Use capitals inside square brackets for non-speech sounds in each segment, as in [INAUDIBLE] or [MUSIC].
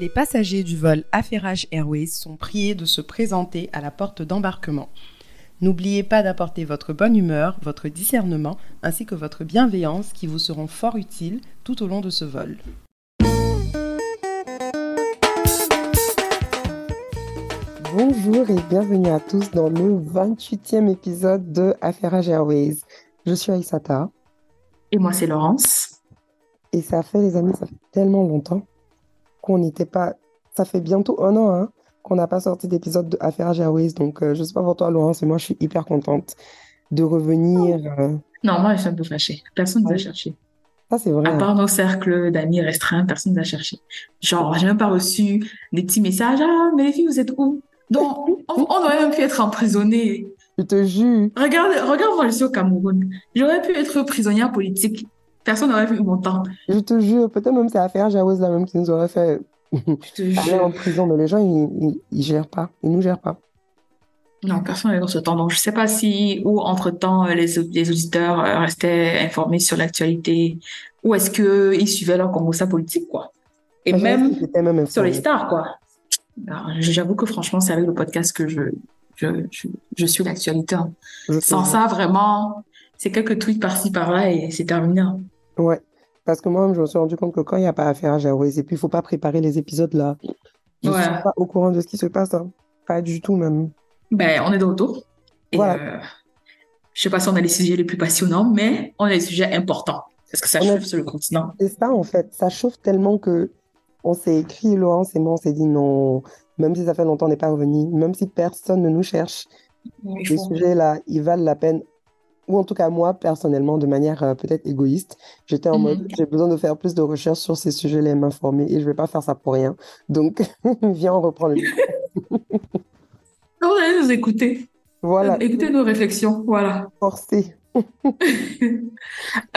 Les passagers du vol Affairage Airways sont priés de se présenter à la porte d'embarquement. N'oubliez pas d'apporter votre bonne humeur, votre discernement ainsi que votre bienveillance qui vous seront fort utiles tout au long de ce vol. Bonjour et bienvenue à tous dans le 28e épisode de Affairage Airways. Je suis Aïsata. Et moi, c'est Laurence. Et ça fait, les amis, ça fait tellement longtemps qu'on n'était pas. Ça fait bientôt un an hein, qu'on n'a pas sorti d'épisode de Affairage Airways. Donc, euh, je sais pas pour toi, Laurence, mais moi, je suis hyper contente de revenir. euh, Non, moi, je suis un peu fâchée. Personne ne nous a cherché. Ça, c'est vrai. À hein. part nos cercles d'amis restreints, personne ne nous a cherché. Genre, j'ai même pas reçu des petits messages. Ah, mais les filles, vous êtes où? Donc, on, [LAUGHS] on aurait même pu être emprisonnés. Je te jure. Regarde, regarde, moi, je suis au Cameroun. J'aurais pu être prisonnière politique. Personne n'aurait vu mon temps. Je te jure. Peut-être même c'est Affairage Airways là même qui nous aurait fait aller en prison. Mais les gens, ils, ils, ils gèrent pas. Ils nous gèrent pas. Non, personne n'est dans ce temps. Donc, je sais pas si, ou entre-temps, euh, les, les auditeurs euh, restaient informés sur l'actualité, ou est-ce que ils suivaient leur congrès politique, quoi. Et même sur les stars, quoi. J'avoue que franchement, c'est avec le podcast que je, je, je, je suis l'actualité. hein. Sans ça, vraiment, c'est quelques tweets par-ci, par-là et c'est terminé. Ouais. Parce que moi-même, je me suis rendu compte que quand il n'y a pas Affairage Airways, et puis il faut pas préparer les épisodes là. Je Ouais. suis pas au courant de ce qui se passe. hein. Pas du tout même. Ben, on est de retour. Et Voilà. euh, je sais pas si on a les sujets les plus passionnants, mais on a des sujets importants. Parce que ça On a- chauffe sur le continent. C'est ça, en fait. Ça chauffe tellement que on s'est écrit, Laurence et moi, on s'est dit non, même si ça fait longtemps, on n'est pas revenu, même si personne ne nous cherche, les sujets là, ils valent la peine. Ou en tout cas, moi, personnellement, de manière euh, peut-être égoïste, j'étais en Mhm. mode, j'ai besoin de faire plus de recherches sur ces sujets-là et m'informer, et je vais pas faire ça pour rien. Donc, [LAUGHS] viens, on reprend le. [LAUGHS] Vous allez nous écouter. Voilà, Écoutez nos réflexions. Voilà. forcé. [LAUGHS]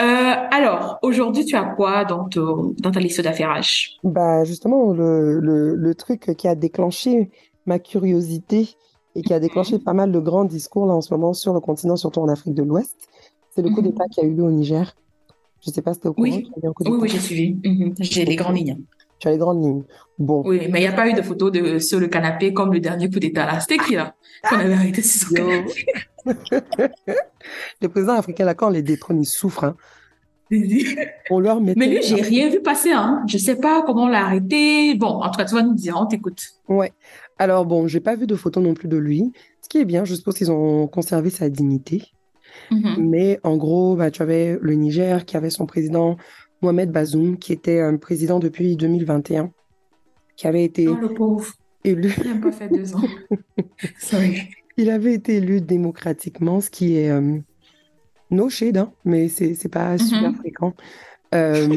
Euh, alors, aujourd'hui, tu as quoi dans, dans ta liste d'affairages? Bah, justement, le, le, le truc qui a déclenché ma curiosité et qui a déclenché pas mal de grands discours là en ce moment sur le continent, surtout en Afrique de l'Ouest, c'est le coup Mhm. d'État qui a eu lieu au Niger. Je sais pas si tu es au courant Oui. Oui, oui, j'ai suivi. Mhm. J'ai les grandes lignes. Tu as les grandes lignes. Bon, Oui, mais il n'y a pas eu de photo de, sur le canapé comme le dernier coup d'État là. C'était qui là? Qu'on avait arrêté sur son canapé? [LAUGHS] les présidents africains, là, quand on les détrône, ils souffrent. hein. On leur mettait... Mais lui, j'ai rien vu passer, hein. Je sais pas comment on l'a arrêté. Bon, en tout cas, tu vas nous dire, on t'écoute. Ouais. Alors bon, j'ai pas vu de photo non plus de lui. Ce qui est bien, je suppose qu'ils ont conservé sa dignité. Mhm. Mais en gros, bah, tu avais le Niger qui avait son président Mohamed Bazoum, qui était un président depuis 2021, qui avait été Oh, le pauvre. élu. Il n'a pas fait deux ans. [LAUGHS] Sorry. Il avait été élu démocratiquement, ce qui est euh, no shade, hein, mais c'est pas super Mhm. fréquent euh,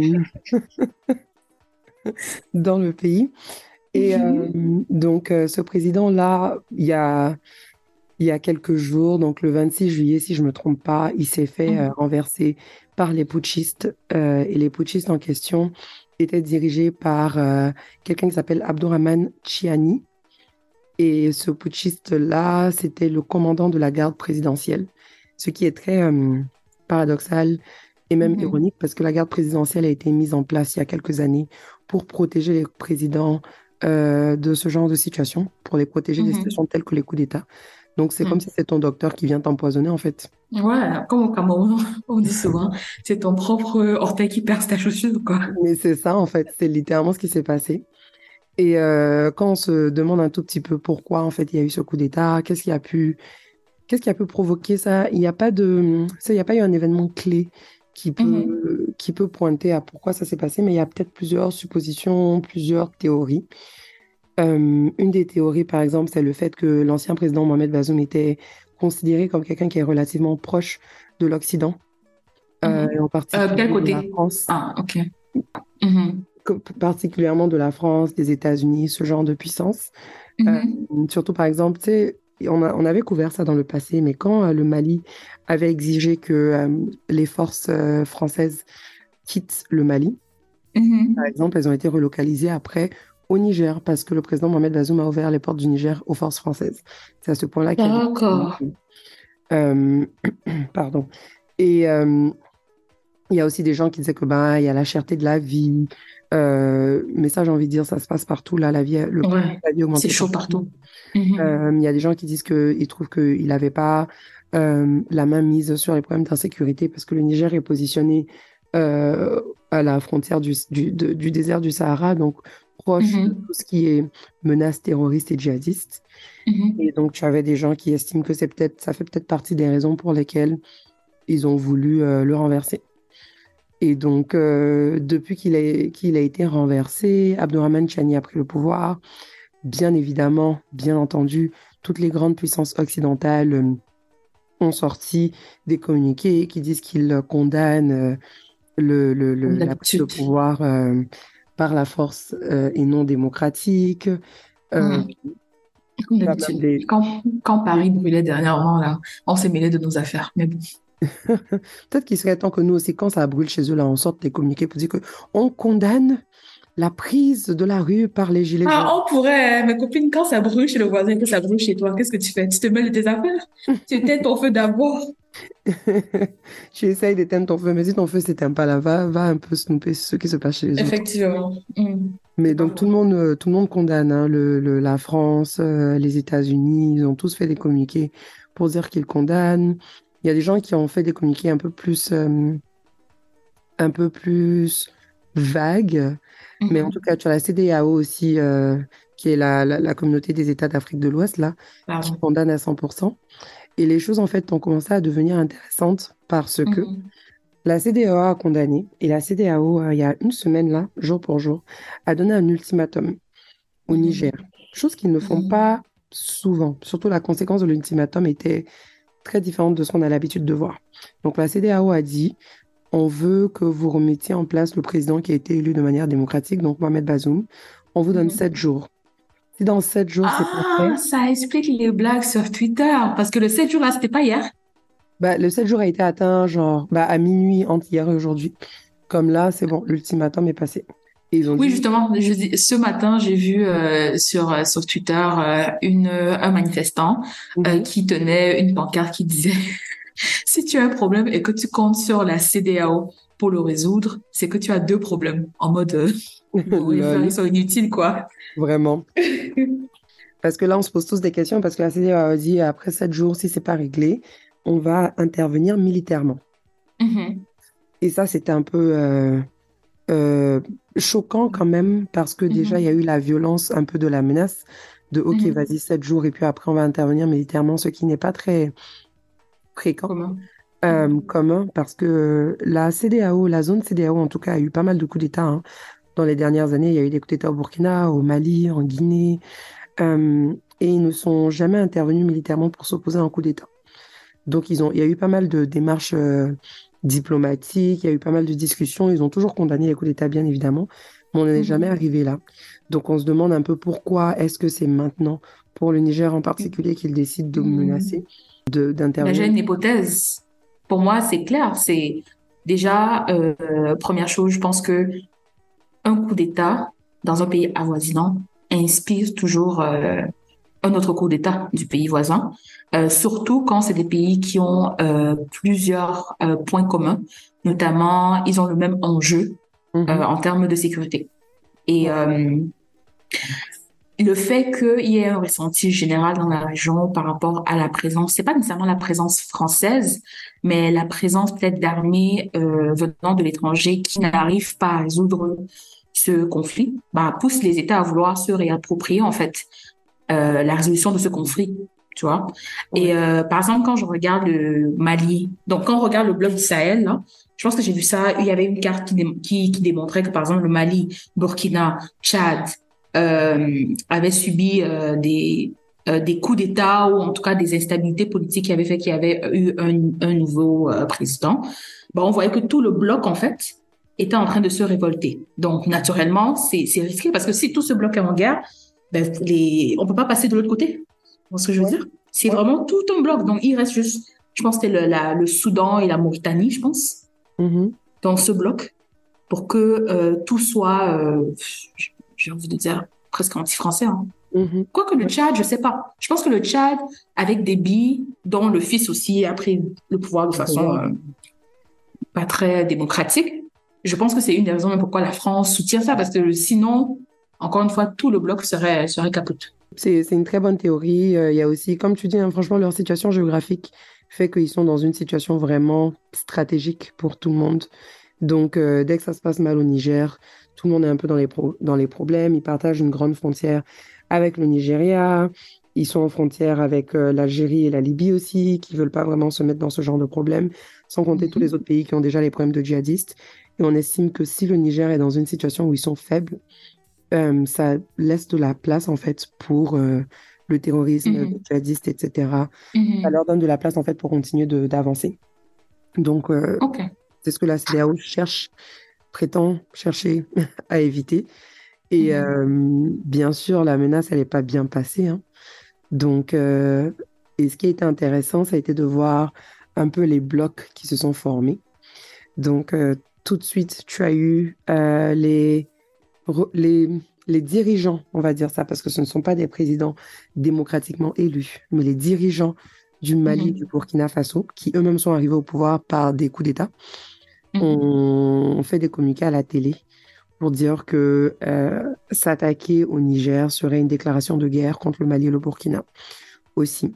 [LAUGHS] dans le pays. Et Mhm. euh, donc, euh, ce président-là, il y a, il y a quelques jours, donc le 26 juillet, si je me trompe pas, il s'est fait Mhm. euh, renverser par les putschistes. et les putschistes en question étaient dirigés par quelqu'un qui s'appelle Abdourahmane Chiani. Et ce putschiste-là, c'était le commandant de la garde présidentielle. Ce qui est très paradoxal et même Mhm. ironique parce que la garde présidentielle a été mise en place il y a quelques années pour protéger les présidents euh, de ce genre de situation, pour les protéger des Mhm. situations telles que les coups d'État. Donc c'est Mhm. comme si c'est ton docteur qui vient t'empoisonner en fait. Ouais, comme au Cameroun, [LAUGHS] on dit souvent, c'est ton propre orteil qui perce ta chaussure, quoi. Mais c'est ça en fait, c'est littéralement ce qui s'est passé. Et euh, quand on se demande un tout petit peu pourquoi en fait il y a eu ce coup d'État, qu'est-ce qui a pu, qu'est-ce qui a pu provoquer ça, il n'y a pas de, ça, il n'y a pas eu un événement clé qui peut, qui peut pointer à pourquoi ça s'est passé, mais il y a peut-être plusieurs suppositions, plusieurs théories. Euh, une des théories, par exemple, c'est le fait que l'ancien président Mohamed Bazoum était considéré comme quelqu'un qui est relativement proche de l'Occident, euh, Mhm. et en particulier quel de côté? la France Ah, ok. Co- particulièrement de la France, des États-Unis, ce genre de puissance. Euh, surtout, par exemple, tu sais, on a- on avait couvert ça dans le passé, mais quand euh, le Mali avait exigé que euh, les forces euh, françaises quittent le Mali, Mhm. par exemple, elles ont été relocalisées après au Niger, parce que le président Mohamed Bazoum a ouvert les portes du Niger aux forces françaises. C'est à ce point-là qu'il y a des- D'accord. Euh, [CLEARS THROAT] pardon. Et, euh, Il y a aussi des gens qui disaient que il y a la cherté de la vie. Euh, mais ça, j'ai envie de dire, ça se passe partout. Là, la vie, le Ouais, la vie augmente c'est chaud partout. Mhm. Euh, il y a des gens qui disent qu'ils trouvent qu'il n'avait pas euh, la main mise sur les problèmes d'insécurité parce que le Niger est positionné à la frontière du, du, de- du désert du Sahara, donc proche de Mhm. tout ce qui est menaces terroristes et djihadistes. Mhm. Et donc, tu avais des gens qui estiment que c'est peut-être, ça fait peut-être partie des raisons pour lesquelles ils ont voulu le renverser. Et donc, euh, depuis qu'il a, qu'il a été renversé, Abdourahmane Chani a pris le pouvoir. Bien évidemment, bien entendu, toutes les grandes puissances occidentales euh, ont sorti des communiqués qui disent qu'ils condamnent euh, le, le, le- Comme la prise de pouvoir euh, par la force euh, et non démocratique. Des, Quand, quand Paris brûlait dernièrement, là, on s'est mêlé de nos affaires. Mais bon. [LAUGHS] Peut-être qu'il serait temps que nous aussi, quand ça brûle chez eux, là, on sorte des communiqués pour dire que on condamne la prise de la rue par les gilets jaunes. Ah, on pourrait, hein, mes copines, quand ça brûle chez le voisin, que ça brûle chez toi, qu'est-ce que tu fais? Tu te mêles de tes affaires? Tu éteins ton feu d'abord. [LAUGHS] Tu essayes d'éteindre ton feu, mais si ton feu s'éteint pas là, va, va un peu snooper ce qui se passe chez les autres. Effectivement. Mhm. Mais donc tout le monde, euh, tout le monde condamne hein, le, le- la France, euh, les États-Unis, ils ont tous fait des communiqués pour dire qu'ils condamnent. Il y a des gens qui ont fait des communiqués un peu plus, euh, un peu plus vagues. Mais en Mhm. tout cas, tu as la CEDEAO aussi, euh, qui est la, la, la communauté des États d'Afrique de l'Ouest, là, qui Pardon. condamne à 100%. Et les choses, en fait, ont commencé à devenir intéressantes parce que Mhm. la CEDEAO a condamné, et la CEDEAO, euh, il y a une semaine, là, jour pour jour, a donné un ultimatum au Mhm. Niger. Chose qu'ils ne font Mhm. pas souvent. Surtout, la conséquence de l'ultimatum était très différente de ce qu'on a l'habitude de voir. Donc, la CEDEAO a dit, on veut que vous remettiez en place le président qui a été élu de manière démocratique, donc Mohamed Bazoum. On vous donne Mhm. sept jours. Si dans sept jours, c'est pas fait, Ah, ça explique les blagues sur Twitter. Parce que le 7 jours là, c'était pas hier. bah, le sept jours a été atteint, genre, bah, à minuit entre hier et aujourd'hui. Comme là, c'est bon, l'ultimatum est passé. Et ils ont Oui, dit, justement, je ce matin, j'ai vu euh, sur, euh, sur Twitter euh, une, un manifestant euh, Mhm. qui tenait une pancarte qui disait [LAUGHS] Si tu as un problème et que tu comptes sur la CEDEAO pour le résoudre, c'est que tu as deux problèmes. En mode, [LAUGHS] [LAUGHS] ils sont inutiles, quoi. vraiment. Parce que là, on se pose tous des questions parce que la CEDEAO a dit après sept jours, si c'est pas réglé, on va intervenir militairement. Mhm. Et ça, c'était un peu choquant quand même parce que déjà, il y a eu la violence un peu de la menace de OK, Mhm. vas-y, sept jours et puis après, on va intervenir militairement, ce qui n'est pas très fréquent. Comment? euh, Mhm. commun parce que la CEDEAO, la zone CEDEAO en tout cas, a eu pas mal de coups d'État hein. Dans les dernières années, il y a eu des coups d'État au Burkina, au Mali, en Guinée, euh, et ils ne sont jamais intervenus militairement pour s'opposer à un coup d'État. Donc ils ont, il y a eu pas mal de démarches euh, diplomatiques, il y a eu pas mal de discussions, ils ont toujours condamné les coups d'État bien évidemment, mais on n'en est Mhm. jamais arrivé là. Donc on se demande un peu pourquoi est-ce que c'est maintenant pour le Niger en particulier qu'il décide de Mhm. menacer, de Là, j'ai d'intervenir. une hypothèse. Pour moi, c'est clair. C'est déjà, euh, première chose, je pense que un coup d'État dans un pays avoisinant inspire toujours euh, un autre coup d'État du pays voisin, euh, surtout quand c'est des pays qui ont euh, plusieurs euh, points communs, notamment ils ont le même enjeu Mhm. en termes de sécurité. Et le fait qu'il y ait un ressenti général dans la région par rapport à la présence, c'est pas nécessairement la présence française, mais la présence peut-être d'armées venant de l'étranger qui n'arrivent pas à résoudre ce conflit, bah, pousse les États à vouloir se réapproprier en fait euh, la résolution de ce conflit, tu vois. Et euh, par exemple, quand je regarde le Mali, donc quand on regarde le bloc du Sahel, là, je pense que j'ai vu ça, il y avait une carte qui, dé- qui, qui démontrait que par exemple le Mali, Burkina, Tchad euh, avaient subi euh, des, euh, des coups d'État ou en tout cas des instabilités politiques qui avaient fait qu'il y avait eu un, un nouveau euh, président. Bon, on voyait que tout le bloc, en fait, était en train de se révolter. Donc, naturellement, c'est c'est risqué parce que si tout ce bloc est en guerre, ben, les... on peut pas passer de l'autre côté. Tu ce que je veux Ouais. dire? C'est Ouais. vraiment tout un bloc. Donc, il reste juste, je pense que c'était le, la- le Soudan et la Mauritanie, je pense, Mhm. dans ce bloc pour que euh, tout soit, euh, j'ai envie de dire, presque anti-français. Hein. Mhm. Quoique le Tchad, je sais pas. Je pense que le Tchad, avec des billes, dont le fils aussi a pris le pouvoir de façon euh, pas très démocratique. Je pense que c'est une des raisons pourquoi la France soutient ça, parce que sinon, encore une fois, tout le bloc serait, serait capote. C'est une très bonne théorie. Euh, il y a aussi, comme tu dis, hein, franchement, leur situation géographique fait qu'ils sont dans une situation vraiment stratégique pour tout le monde. Donc, euh, dès que ça se passe mal au Niger, tout le monde est un peu dans les, dans les problèmes. Ils partagent une grande frontière avec le Nigeria. Ils sont en frontière avec euh, l'Algérie et la Libye aussi, qui veulent pas vraiment se mettre dans ce genre de problème, sans compter tous les autres pays qui ont déjà les problèmes de djihadistes. Et on estime que si le Niger est dans une situation où ils sont faibles, euh, ça laisse de la place en fait pour euh, le terrorisme, mm le djihadiste, etc. Mm-hmm. Ça leur donne de la place en fait pour continuer d'avancer. Donc, c'est ce que la CDAO cherche, prétend chercher [LAUGHS] à éviter. Et mm-hmm. bien sûr, la menace, elle n'est pas bien passée. Hein. Donc, euh, et ce qui a été intéressant, ça a été de voir un peu les blocs qui se sont formés. Donc, euh, tout de suite, tu as eu euh, les, les, les dirigeants, on va dire ça, parce que ce ne sont pas des présidents démocratiquement élus, mais les dirigeants du Mali, mhm. du Burkina Faso, qui eux-mêmes sont arrivés au pouvoir par des coups d'État, mhm. ont fait des communiqués à la télé pour dire que euh, s'attaquer au Niger serait une déclaration de guerre contre le Mali et le Burkina aussi.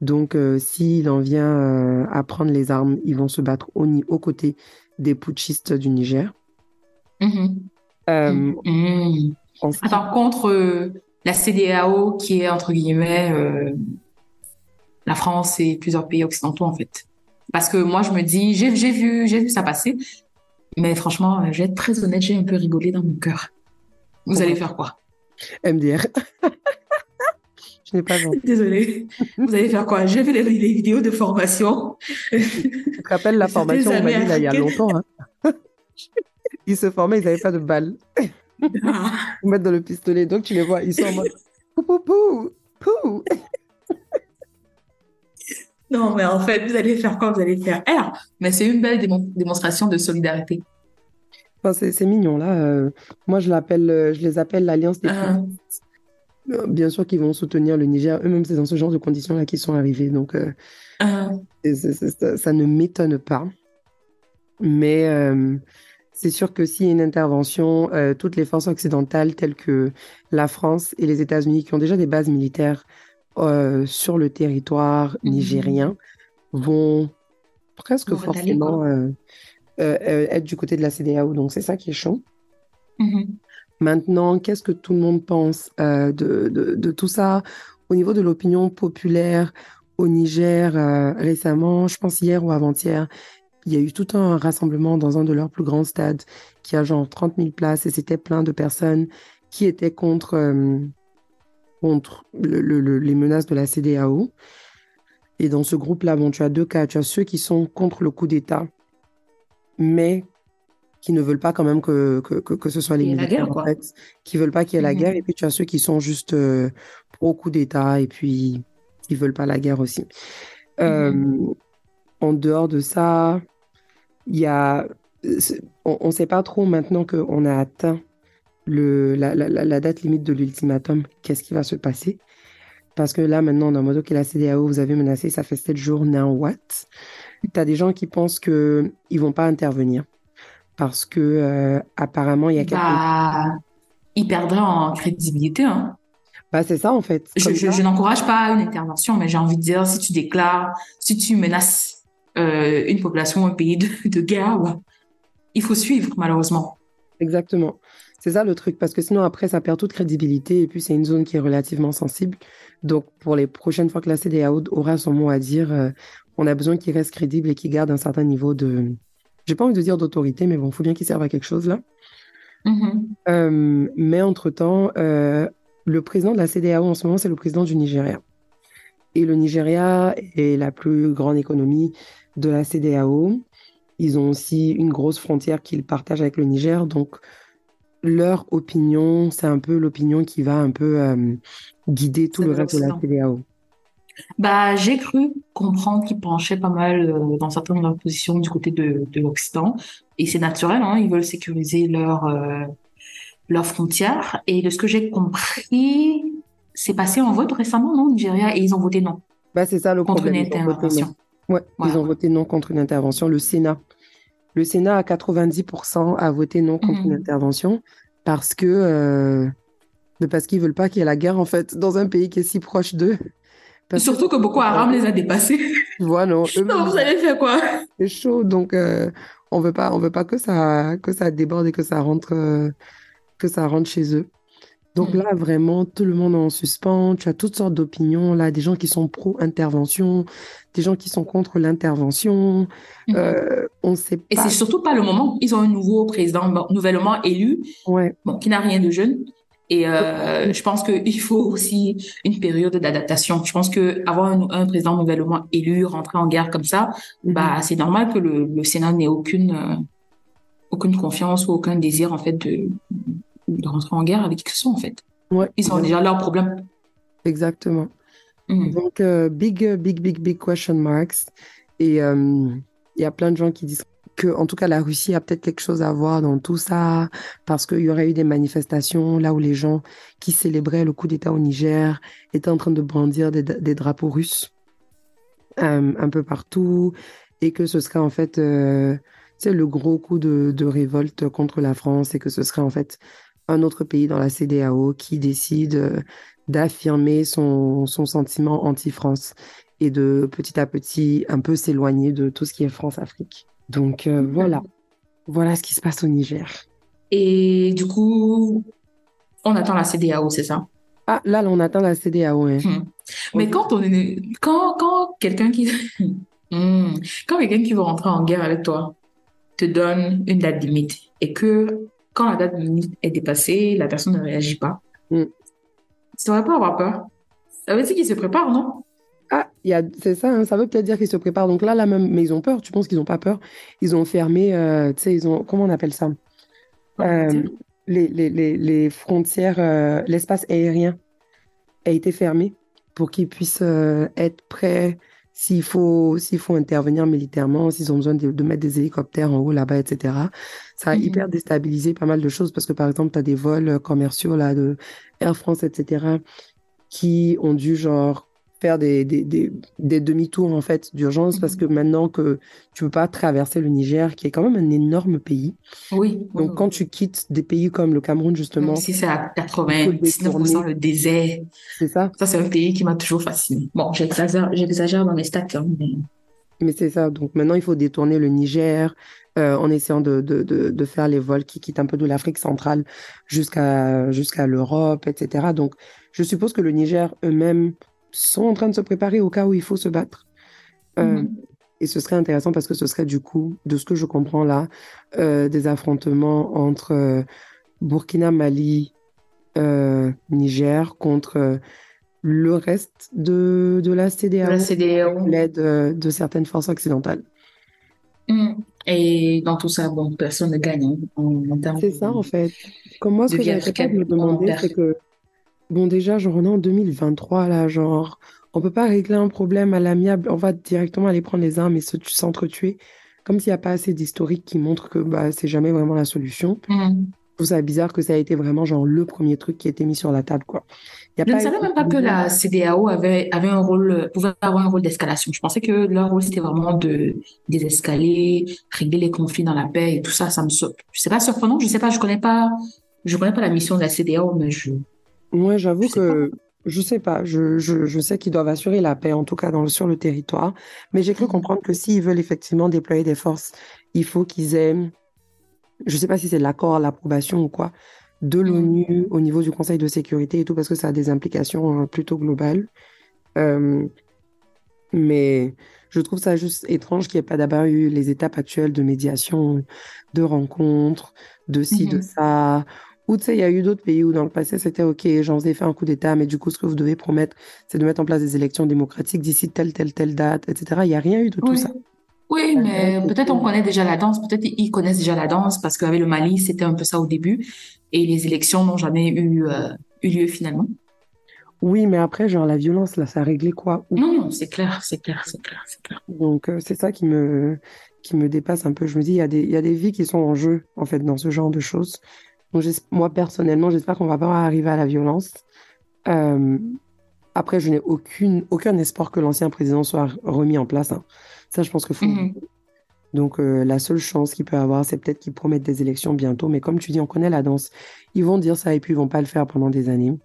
Donc, euh, s'il en vient euh, à prendre les armes, ils vont se battre au, aux côtés des putschistes du Niger. Mm-hmm. Mm-hmm. Attends, contre la CDAO qui est, entre guillemets, la France et plusieurs pays occidentaux, en fait. Parce que moi, je me dis, j'ai vu, j'ai vu ça passer. Mais franchement, je vais être très honnête, j'ai un peu rigolé dans mon cœur. Vous allez faire quoi? MDR. [LAUGHS] je n'ai pas. Désolée. Vous allez faire quoi? J'ai vu les, vidéos de formation. Tu te rappelles la [LAUGHS] formation Mali, là, il y a longtemps. Hein [LAUGHS] ils se formaient, ils n'avaient pas de balles. [LAUGHS] Ils mettent dans le pistolet. Donc, tu les vois, ils sont en mode pou, pou, pou, pou. Non, mais en fait, vous allez faire quoi? Vous allez faire R. Mais c'est une belle démonstration de solidarité. c'est mignon, là. Euh, moi, je, l'appelle, euh, je les appelle l'Alliance des ah. Euh, Bien sûr qu'ils vont soutenir le Niger. Eux-mêmes, c'est dans ce genre de conditions-là qu'ils sont arrivés. Donc, ah. ça, ne m'étonne pas. Mais c'est sûr que s'il y a une intervention, toutes les forces occidentales telles que la France et les États-Unis, qui ont déjà des bases militaires euh, sur le territoire mhm. nigérien vont presque forcément euh, euh, être du côté de la CDAO. Donc, c'est ça qui est chaud. Mhm. Maintenant, qu'est-ce que tout le monde pense de, de, tout ça? Au niveau de l'opinion populaire au Niger récemment, je pense hier ou avant-hier, il y a eu tout un rassemblement dans un de leurs plus grands stades qui a genre 30 000 places et c'était plein de personnes qui étaient contre contre les menaces de la CDAO. Et dans ce groupe-là, bon, tu as deux cas. Tu as ceux qui sont contre le coup d'État, mais qui ne veulent pas quand même que, que, que, ce soit les militaires, en fait, qui veulent pas qu'il y ait la mhm. guerre. Et puis tu as ceux qui sont juste euh, pro coup d'État et puis qui veulent pas la guerre aussi. Euh, mhm. en dehors de ça, il y a, on ne sait pas trop maintenant qu'on a atteint le, la, la, la, date limite de l'ultimatum, qu'est-ce qui va se passer. Parce que là, maintenant, on est en mode, OK, la CDAO, vous avez menacé, ça fait 7 jours, now what? Tu as des gens qui pensent qu'ils ne vont pas intervenir. Parce que, euh, apparemment, il y a quelqu'un. Bah, ils perdraient en crédibilité. Hein. Bah, c'est ça, en fait. Je, je, n'encourage pas une intervention, mais j'ai envie de dire, si tu déclares, si tu menaces euh, une population, un pays de, de guerre, il faut suivre, malheureusement. Exactement. C'est ça le truc, parce que sinon après, ça perd toute crédibilité et puis c'est une zone qui est relativement sensible. Donc pour les prochaines fois que la CDAO aura son mot à dire, euh, on a besoin qu'il reste crédible et qu'il garde un certain niveau de, j'ai pas envie de dire d'autorité, mais bon, il faut bien qu'il serve à quelque chose là. Mm-hmm. Euh, mais entre-temps, euh, le président de la CDAO en ce moment, c'est le président du Nigeria. Et le Nigeria est la plus grande économie de la CDAO. Ils ont aussi une grosse frontière qu'ils partagent avec le Niger. Donc, leur opinion, c'est un peu l'opinion qui va un peu euh, guider tout le reste de la CDAO. Bah, j'ai cru comprendre qu'ils penchaient pas mal euh, dans certaines de leurs positions du côté de, de l'Occident. Et c'est naturel, hein, ils veulent sécuriser leurs euh, frontières. Et de ce que j'ai compris, c'est passé en vote récemment, non, Nigeria, et ils ont voté non. Bah, c'est ça le contre problème. Une intervention. Ouais, ils ont voté non contre une intervention. Le Sénat le Sénat à 90% a voté non contre une Mhm. intervention parce que euh, parce qu'ils veulent pas qu'il y ait la guerre en fait dans un pays qui est si proche d'eux. Parce Surtout que Boko Haram les a dépassés. [LAUGHS] non, eux-mêmes, Non, vous allez faire quoi? c'est chaud, donc euh, on veut pas, on veut pas que ça, que ça déborde et que ça rentre, euh, que ça rentre chez eux. Donc Mm. là, vraiment, tout le monde est en suspens. Tu as toutes sortes d'opinions. Là, des gens qui sont pro-intervention, des gens qui sont contre l'intervention. Mhm. Euh, on ne sait Et pas. c'est surtout pas le moment. Ils ont un nouveau président bon, nouvellement élu, Ouais, bon, qui n'a rien de jeune. Et euh, je pense qu'il faut aussi une période d'adaptation. Je pense que avoir un, un président nouvellement élu, rentrer en guerre comme ça, Mhm. bah c'est normal que le, le Sénat n'ait aucune euh, aucune confiance ou aucun désir en fait de de rentrer en guerre avec qui que ce soit en fait. ouais, Ils ont déjà leurs problèmes. exactement. Mhm. Donc, euh, big, euh, big, big, big question marks. Et euh, il y a plein de gens qui disent que, en tout cas, la Russie a peut-être quelque chose à voir dans tout ça, parce qu'il y aurait eu des manifestations là où les gens qui célébraient le coup d'État au Niger étaient en train de brandir des, des drapeaux russes euh, un peu partout, et que ce serait en fait, le gros coup de, de révolte contre la France, et que ce serait en fait un autre pays dans la CDAO qui décide euh, d'affirmer son, son sentiment anti-France et de petit à petit un peu s'éloigner de tout ce qui est France-Afrique. Donc euh, voilà, voilà ce qui se passe au Niger. Et du coup, on attend la CDAO, c'est ça? Ah, là, on atteint la CDAO. hein. Hmm. Mais quand on est, quand, quand quelqu'un qui, Hmm. [LAUGHS] quand quelqu'un qui veut rentrer en guerre avec toi te donne une date limite et que quand la date limite est dépassée, la personne ne réagit pas, Hmm. ça va pas avoir peur. Ça veut dire qu'il se prépare, non? Ah, c'est ça, hein, ça veut peut-être dire qu'ils se préparent. Donc là, là même, mais ils ont peur. Tu penses qu'ils n'ont pas peur? Ils ont fermé, euh, tu sais, ils ont, comment on appelle ça? Euh, les, les, les, les frontières, euh, l'espace aérien a été fermé pour qu'ils puissent être prêts s'il faut, s'il faut intervenir militairement, s'ils ont besoin de, de mettre des hélicoptères en haut là-bas, etc. Ça a Mhm. hyper déstabilisé pas mal de choses parce que par exemple, tu as des vols euh, commerciaux là, de Air France, etc., qui ont dû genre faire des, des, des, des demi-tours en fait d'urgence parce Mhm. que maintenant que tu peux pas traverser le Niger, qui est quand même un énorme pays, Oui. donc, oui. quand tu quittes des pays comme le Cameroun, justement, si c'est à il faut 99% détourner. le désert, c'est ça. ça c'est un pays qui m'a toujours fasciné. Bon, j'exagère, j'exagère dans mes stats, hein, mais Mais c'est ça. Donc, maintenant, il faut détourner le Niger euh, en essayant de, de, de, de faire les vols qui quittent un peu de l'Afrique centrale jusqu'à jusqu'à l'Europe, etc. Donc, je suppose que le Niger eux-mêmes sont en train de se préparer au cas où il faut se battre. Euh, Mhm. Et ce serait intéressant parce que ce serait du coup, de ce que je comprends là, euh, des affrontements entre Burkina, Mali, Niger contre le reste de, de la de CEDEAO, la l'aide de certaines forces occidentales. Hmm. Et dans tout ça, bon, personne ne gagne hein, en, en termes C'est ça en fait. Comme moi, ce de que vie j'arrêtais pas de me demander, c'est que, bon, déjà, genre, on est en 2023, là, genre, on peut pas régler un problème à l'amiable, on va directement aller prendre les armes et se- s'entretuer, comme s'il n'y a pas assez d'historique qui montre que bah, c'est jamais vraiment la solution. Hmm. Je trouve ça bizarre que ça a été vraiment, genre, le premier truc qui a été mis sur la table, quoi. Il y a Je ne pas savais même pas que la CEDEAO avait, avait un rôle, euh, pouvait avoir un rôle d'escalation. Je pensais que leur rôle, c'était vraiment de désescaler, régler les conflits dans la paix et tout ça. Ça me, sur- c'est pas surprenant. Je sais pas, je connais pas, je connais pas la mission de la CEDEAO, mais je, Moi, j'avoue que je sais pas. Je, je, je sais qu'ils doivent assurer la paix, en tout cas dans le- sur le territoire. Mais j'ai cru Mhm. comprendre que s'ils veulent effectivement déployer des forces, il faut qu'ils aient, je sais pas si c'est l'accord, l'approbation ou quoi, de l'ONU au niveau du Conseil de sécurité et tout, parce que ça a des implications euh, plutôt globales. Euh, mais je trouve ça juste étrange qu'il n'y ait pas d'abord eu les étapes actuelles de médiation, de rencontres, de ci, de Mhm. ça. Ou tu sais, il y a eu d'autres pays où dans le passé c'était OK, j'en ai fait un coup d'État, mais du coup, ce que vous devez promettre, c'est de mettre en place des élections démocratiques d'ici telle, telle, telle date, etc. Il n'y a rien eu de tout ça. Oui, mais peut-être on connaît déjà la danse, peut-être ils connaissent déjà la danse parce qu'avec le Mali, c'était un peu ça au début et les élections n'ont jamais eu, euh, eu lieu finalement. Oui, mais après, genre, la violence, là, ça a réglé quoi? Non, non, c'est clair, c'est clair, c'est clair, c'est clair. Donc, euh, c'est ça qui me, qui me dépasse un peu. Je me dis, il y a des, y a des vies qui sont en jeu, en fait, dans ce genre de choses. Donc, moi, personnellement, j'espère qu'on va pas arriver à la violence. Euh, après, je n'ai aucune, aucun espoir que l'ancien président soit remis en place. hein. Ça, je pense qu'il faut Mhm. Donc, euh, la seule chance qu'il peut avoir, c'est peut-être qu'ils promettent des élections bientôt. Mais comme tu dis, on connaît la danse. Ils vont dire ça et puis ils vont pas le faire pendant des années.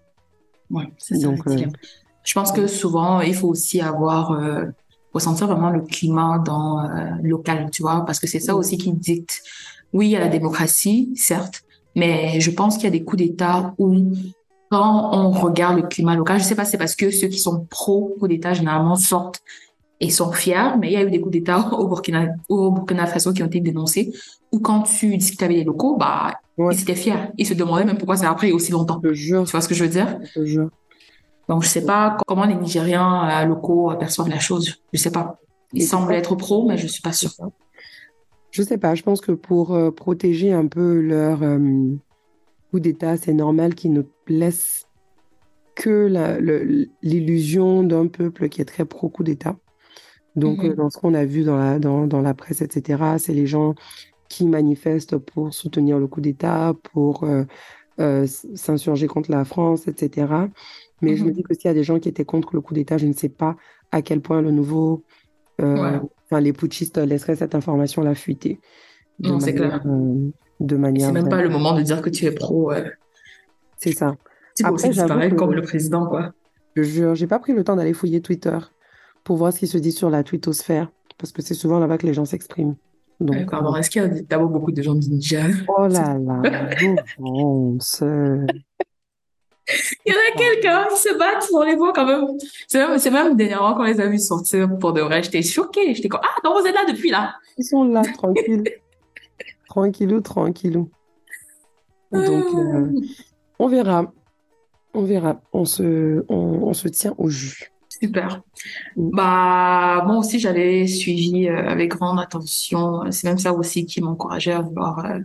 Ouais, c'est ça. Donc, euh, je pense que souvent, il faut aussi avoir, euh, ressentir vraiment le climat dans local, tu vois, parce que c'est ça aussi qui dicte. Oui, il y a la démocratie, certes, mais je pense qu'il y a des coups d'État où quand on regarde le climat local, je sais pas, c'est parce que ceux qui sont pro coup d'État généralement sortent et sont fiers, mais il y a eu des coups d'État [LAUGHS] au Burkina, au Burkina Faso qui ont été dénoncés, ou quand tu discutes avec les locaux, bah, ils étaient fiers. Ils se demandaient même pourquoi ça a pris aussi longtemps. Tu vois ce que je veux dire? Je Donc, je sais pas comment les Nigériens euh, locaux perçoivent la chose. Je sais pas. Ils semblent être pro, mais je suis pas sûre. Je sais pas. Je pense que pour euh, protéger un peu leur euh, coup d'État, c'est normal qu'ils ne laissent que l'illusion d'un peuple qui est très pro coup d'État. Donc, mmh dans ce qu'on a vu dans la, dans, dans la presse, etc., c'est les gens qui manifestent pour soutenir le coup d'État, pour euh, euh, s'insurger contre la France, etc. Mais je me mmh dis que s'il y a des gens qui étaient contre le coup d'État, je ne sais pas à quel point le nouveau, euh, les putschistes laisseraient cette information-la fuiter. Non, c'est clair. de manière. C'est même pas le moment de dire que tu es pro. C'est ça. C'est aussi pareil comme le président, quoi. Je jure, j'ai pas pris le temps d'aller fouiller Twitter pour voir ce qui se dit sur la twittosphère, parce que c'est souvent là-bas que les gens s'expriment. Donc, pardon, est-ce qu'il y a d'abord beaucoup de gens ninja Oh là là, Il y en a quelqu'un qui se battent pour les voix quand même. C'est même, même dernièrement quand on les a vus sortir pour de vrai, j'étais choquée. J'étais comme, ah, non, vous êtes là depuis là. Ils sont là, tranquilles. [LAUGHS] tranquillou, tranquillou. Donc, euh, on verra. On verra. On se, on, on se tient au jus. Super. Bah moi aussi j'avais suivi euh, avec grande attention. C'est même ça aussi qui m'encourageait à vouloir euh,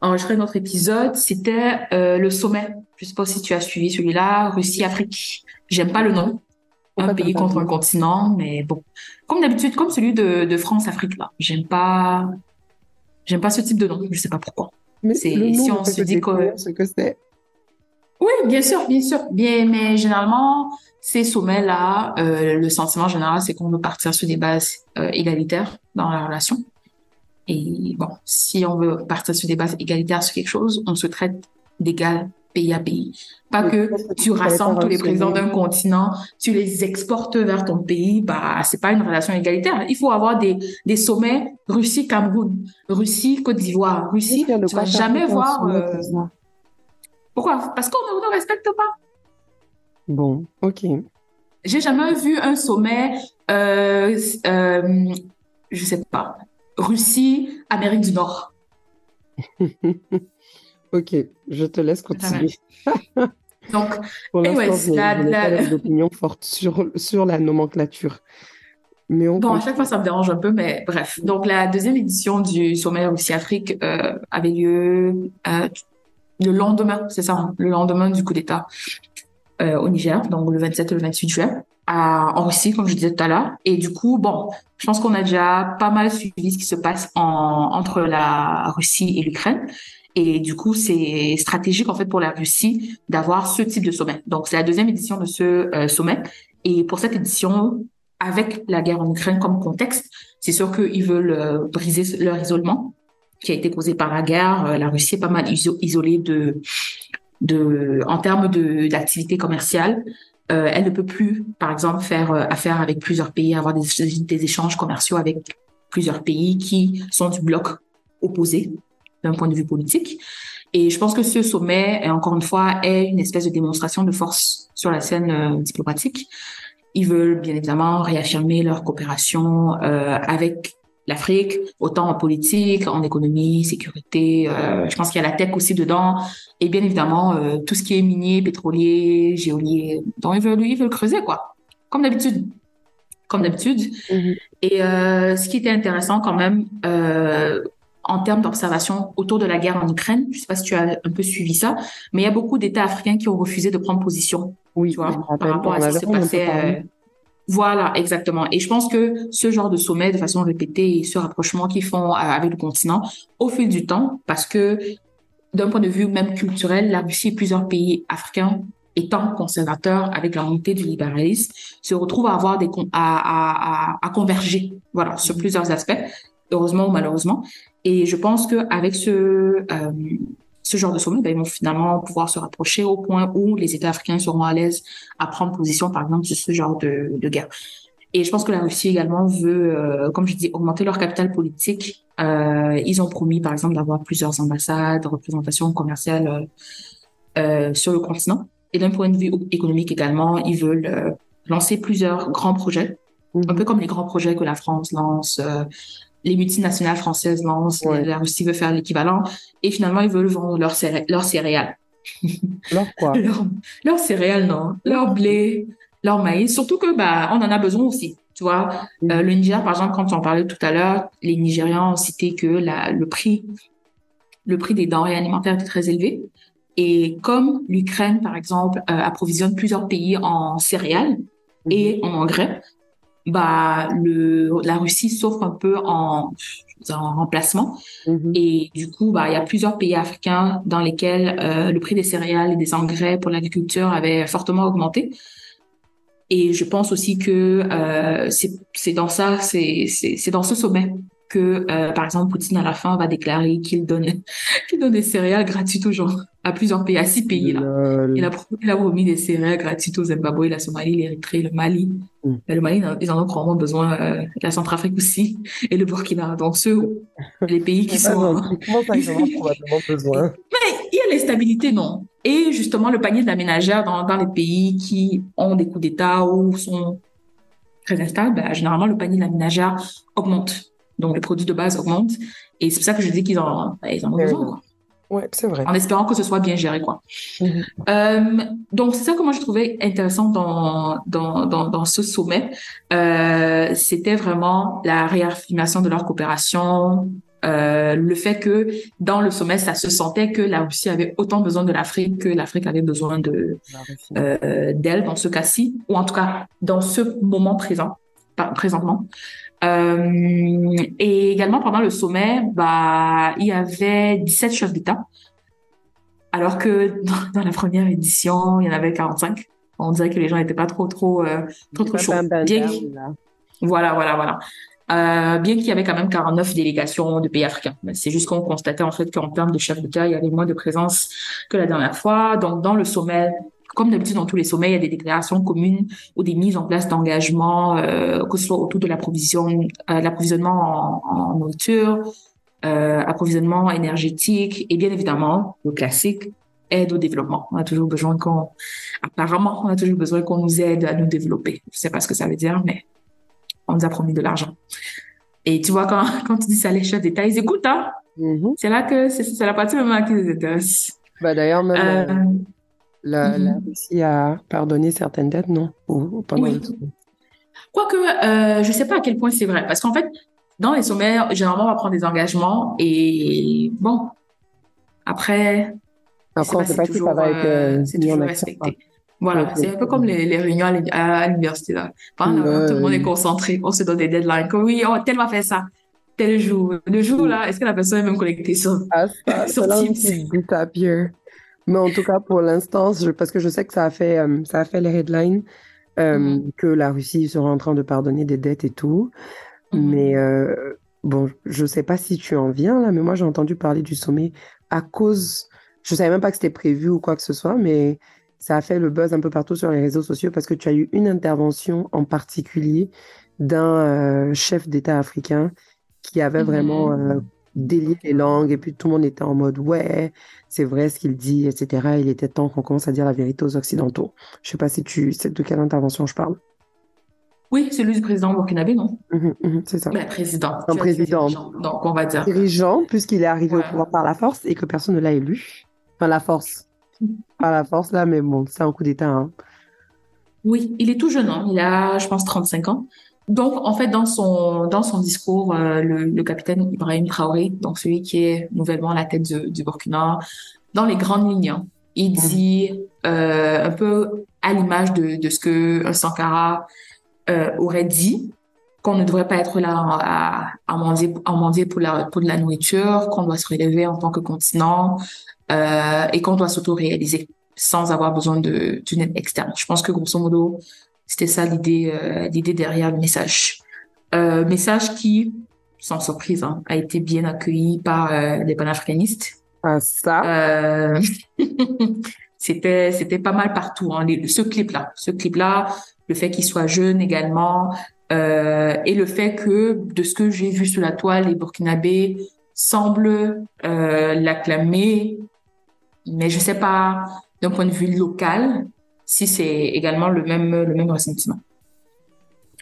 enregistrer notre épisode. C'était euh, le sommet. Je sais pas si tu as suivi celui-là, Russie Afrique. J'aime pas le nom. Un pays contre un continent, mais bon, comme d'habitude, comme celui de, de France Afrique là. J'aime pas, j'aime pas ce type de nom. Je sais pas pourquoi. Mais c'est si on se dit que, ce que c'est? Oui, bien sûr, bien sûr. Bien, mais généralement, ces sommets-là, euh, le sentiment général, c'est qu'on veut partir sur des bases euh, égalitaires dans la relation. Et bon, si on veut partir sur des bases égalitaires sur quelque chose, on se traite d'égal pays à pays. Pas que tu rassembles tous les présidents d'un continent, tu les exportes vers ton pays, bah c'est pas une relation égalitaire. Il faut avoir des, des sommets Russie-Cameroun, Russie-Côte d'Ivoire, Russie. Tu vas jamais voir. Euh, pourquoi? Parce qu'on ne respecte pas. Bon, ok. J'ai jamais vu un sommet, euh, euh, je sais pas, Russie, Amérique du Nord. [LAUGHS] ok, je te laisse continuer. [LAUGHS] Donc, pour l'instant, la, la... d'opinion forte sur, sur la nomenclature. Mais bon, à chaque fois, ça me dérange un peu, mais bref. Donc, la deuxième édition du sommet Russie-Afrique euh, avait lieu euh, le lendemain, c'est ça, hein, le lendemain du coup d'État euh, au Niger, donc le 27 et le 28 juin, en Russie, comme je disais tout à l'heure. Et du coup, bon, je pense qu'on a déjà pas mal suivi ce qui se passe en, entre la Russie et l'Ukraine. Et du coup, c'est stratégique en fait pour la Russie d'avoir ce type de sommet. Donc, c'est la deuxième édition de ce euh, sommet. Et pour cette édition, avec la guerre en Ukraine comme contexte, c'est sûr qu'ils veulent euh, briser leur isolement qui a été causé par la guerre. La Russie est pas mal isolée de, de, en termes d'activité commerciale. Euh, elle ne peut plus, par exemple, faire euh, affaire avec plusieurs pays, avoir des, des échanges commerciaux avec plusieurs pays qui sont du bloc opposé d'un point de vue politique. Et je pense que ce sommet, encore une fois, est une espèce de démonstration de force sur la scène euh, diplomatique. Ils veulent bien évidemment réaffirmer leur coopération euh, avec l'Afrique, autant en politique, en économie, sécurité. Euh, je pense qu'il y a la tech aussi dedans. Et bien évidemment, euh, tout ce qui est minier, pétrolier, géolier. Donc, ils veulent, ils veulent creuser, quoi. Comme d'habitude. Comme d'habitude. Mm-hmm. Et euh, ce qui était intéressant quand même, en termes d'observation autour de la guerre en Ukraine, je sais pas si tu as un peu suivi ça, mais il y a beaucoup d'États africains qui ont refusé de prendre position. Oui, tu vois, par rapport à ce qui se passait voilà, exactement. Et je pense que ce genre de sommet, de façon répétée, ce rapprochement qu'ils font avec le continent, au fil du temps, parce que d'un point de vue même culturel, la Russie et plusieurs pays africains étant conservateurs avec la montée du libéralisme, se retrouvent à avoir des à, converger, sur plusieurs aspects. heureusement ou malheureusement. Et je pense qu'avec ce, euh, ce genre de sommet, ben, ils vont finalement pouvoir se rapprocher au point où les États africains seront à l'aise à prendre position, par exemple, sur ce genre de, de guerre. Et je pense que la Russie également veut, euh, comme je dis, augmenter leur capital politique. Euh, ils ont promis, par exemple, d'avoir plusieurs ambassades, représentations commerciales euh, sur le continent. Et d'un point de vue économique également, ils veulent lancer plusieurs grands projets, mhm. un peu comme les grands projets que la France lance, les multinationales françaises lancent, la Russie veut faire l'équivalent. Et finalement, ils veulent vendre leurs leur céréales. [LAUGHS] Leur quoi? Leurs céréales, non. Leur blé, leur maïs. Surtout que bah, on en a besoin aussi. Tu vois, euh, le Niger, par exemple, quand tu en parlais tout à l'heure, les Nigérians ont cité que la, le prix, le prix des denrées alimentaires était très élevé. Et comme l'Ukraine, par exemple, euh, approvisionne plusieurs pays en céréales et mhm. en engrais, bah le la Russie s'offre un peu en, en remplacement. Mhm. et du coup bah il y a plusieurs pays africains dans lesquels euh, le prix des céréales et des engrais pour l'agriculture avait fortement augmenté. Et je pense aussi que euh, c'est dans ça c'est c'est dans ce sommet que, euh, par exemple, Poutine à la fin va déclarer qu'il donne, [LAUGHS] qu'il donne des céréales gratuites aux gens, à plusieurs pays, à six pays là. Il a, il a promis des céréales gratuites au Zimbabwe, la Somalie, l'Érythrée, le Mali. Mm. Le Mali, ils en ont probablement besoin, euh, la Centrafrique aussi, [LAUGHS] et le Burkina. Donc ceux, les pays qui [LAUGHS] sont. Comment ça, ils en ont probablement besoin Mais il y a l'instabilité, non? Et justement, le panier de la ménagère dans, dans les pays qui ont des coups d'État ou sont très instables, ben, généralement, le panier de la ménagère augmente. Donc, les produits de base augmentent. Et c'est pour ça que je dis qu'ils en, ils en ont besoin, quoi. Ouais, c'est vrai. En espérant que ce soit bien géré, quoi. Euh, donc, c'est ça que moi, je trouvais intéressant dans, dans, dans, dans ce sommet. Euh, c'était vraiment la réaffirmation de leur coopération, euh, le fait que dans le sommet, ça se sentait que la Russie avait autant besoin de l'Afrique que l'Afrique avait besoin de d'elle dans ce cas-ci, ou en tout cas dans ce moment présent, présentement. Euh, et également pendant le sommet, bah, il y avait 17 chefs d'État, alors que dans, la première édition, il y en avait 45. On dirait que les gens n'étaient pas trop, trop, euh, trop, trop chauds. Voilà, voilà, voilà. Euh, bien qu'il y avait quand même 49 délégations de pays africains. C'est juste qu'on constatait en fait qu'en termes de chefs d'État, il y avait moins de présence que la dernière fois. Donc dans le sommet, comme d'habitude dans tous les sommets, il y a des déclarations communes ou des mises en place d'engagements, euh, que ce soit autour de euh, l'approvisionnement en, en, nourriture, euh, approvisionnement énergétique et bien évidemment le classique aide au développement. On a toujours besoin qu'on, apparemment, on a toujours besoin qu'on nous aide à nous développer. Je sais pas ce que ça veut dire, mais on nous a promis de l'argent. Et tu vois, quand, quand tu dis ça les chefs d'État, ils écoutent, hein? Mm-hmm. C'est là que c'est la partie même qui les intéresse. Bah d'ailleurs, même, euh, euh la, la mhm. Russie a pardonné certaines dettes, non? Ou, pendant oui. Quoique, euh, je ne sais pas à quel point c'est vrai. Parce qu'en fait, dans les sommets, généralement, on va prendre des engagements et bon, après. Après, sait pas si ça va être euh, toujours respecté. Voilà, c'est un peu comme les, les réunions à l'université. Là. tout le monde est concentré, on se donne des deadlines. Comme oui, oh, tel va faire ça, tel jour. Le jour là, est-ce que la personne est même connectée sur, ah, ça, [LAUGHS] sur Teams? Mais en tout cas, pour l'instant, parce que je sais que ça a fait, euh, ça a fait les headlines, euh, mm-hmm. que la Russie sera en train de pardonner des dettes et tout. Mm-hmm. Mais euh, bon, je sais pas si tu en viens là, mais moi j'ai entendu parler du sommet à cause, je savais même pas que c'était prévu ou quoi que ce soit, mais ça a fait le buzz un peu partout sur les réseaux sociaux parce que tu as eu une intervention en particulier d'un chef d'État africain qui avait vraiment mm-hmm délier les langues et puis tout le monde était en mode ouais, c'est vrai ce qu'il dit, etc. Il était temps qu'on commence à dire la vérité aux Occidentaux. Je sais pas si tu sais de quelle intervention je parle. Oui, celui du président burkinabé, non? Mmh, mmh, C'est ça. Mais président. Un président. Donc, on va dire. Dirigeant, puisqu'il est arrivé au pouvoir par la force et que personne ne l'a élu. Enfin, la force. [LAUGHS] Pas la force, là, mais bon, c'est un coup d'État. Hein. Oui, il est tout jeune. Hein. Il a, je pense, 35 ans. Donc, en fait, dans son dans son discours, euh, le, le, capitaine Ibrahim Traoré, donc celui qui est nouvellement à la tête du, du Burkina, dans les grandes lignes, hein, il mmh. dit euh, un peu à l'image de, de ce que un Sankara euh, aurait dit, qu'on ne devrait pas être là à, à mendier, à mendier pour, la, pour de la nourriture, qu'on doit se relever en tant que continent euh, et qu'on doit s'auto-réaliser sans avoir besoin d'une aide externe. Je pense que grosso modo, c'était ça l'idée, euh, l'idée derrière le message. Euh, message qui sans surprise, hein, a été bien accueilli par euh, les panafricanistes. Ah, ça. Euh, [LAUGHS] c'était c'était pas mal partout. Hein, les, ce clip-là, ce clip-là, le fait qu'il soit jeune également, et le fait que de ce que j'ai vu sur la toile, les Burkinabés semblent l'acclamer, mais je sais pas d'un point de vue local si c'est également le même le même ressentiment.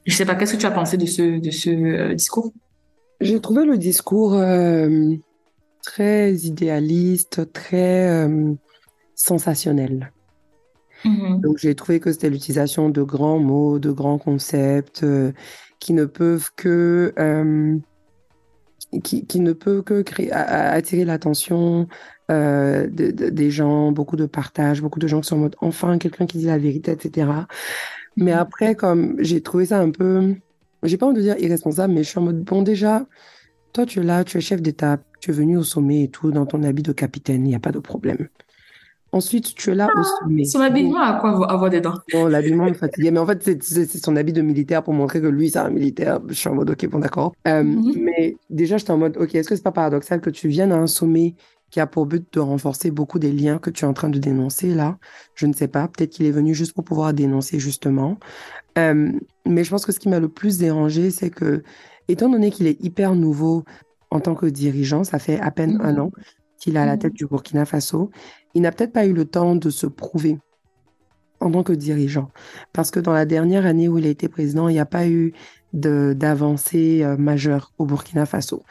Je sais pas, qu'est-ce que tu as pensé de ce de ce euh, discours? J'ai trouvé le discours euh, très idéaliste, très euh, sensationnel. Mhm. Donc j'ai trouvé que c'était l'utilisation de grands mots, de grands concepts qui ne peuvent que qui, qui ne peut que créer, attirer l'attention euh, de- de- des gens, beaucoup de partage, beaucoup de gens qui sont en mode enfin quelqu'un qui dit la vérité, etc. Mais après, comme j'ai trouvé ça un peu, j'ai pas envie de dire irresponsable, mais je suis en mode bon déjà, toi tu es là, tu es chef d'État, tu es venu au sommet et tout dans ton habit de capitaine, il n'y a pas de problème. Ensuite, tu es là au sommet. Son habillement a quoi avoir- dents? Bon, l'habillement me fatiguait, mais en fait, c'est son habit de militaire pour montrer que lui, c'est un militaire. Je suis en mode, ok, bon, d'accord. Euh, Mhm. Mais déjà, j'étais en mode, ok, est-ce que c'est pas paradoxal que tu viennes à un sommet qui a pour but de renforcer beaucoup des liens que tu es en train de dénoncer là? Je ne sais pas. Peut-être qu'il est venu juste pour pouvoir dénoncer, justement. Euh, mais je pense que ce qui m'a le plus dérangé, c'est que, étant donné qu'il est hyper nouveau en tant que dirigeant, ça fait à peine un Mhm. an qu'il est à la Mhm. tête du Burkina Faso, il n'a peut-être pas eu le temps de se prouver en tant que dirigeant. Parce que dans la dernière année où il a été président, il n'y a pas eu d'avancée euh, majeure au Burkina Faso.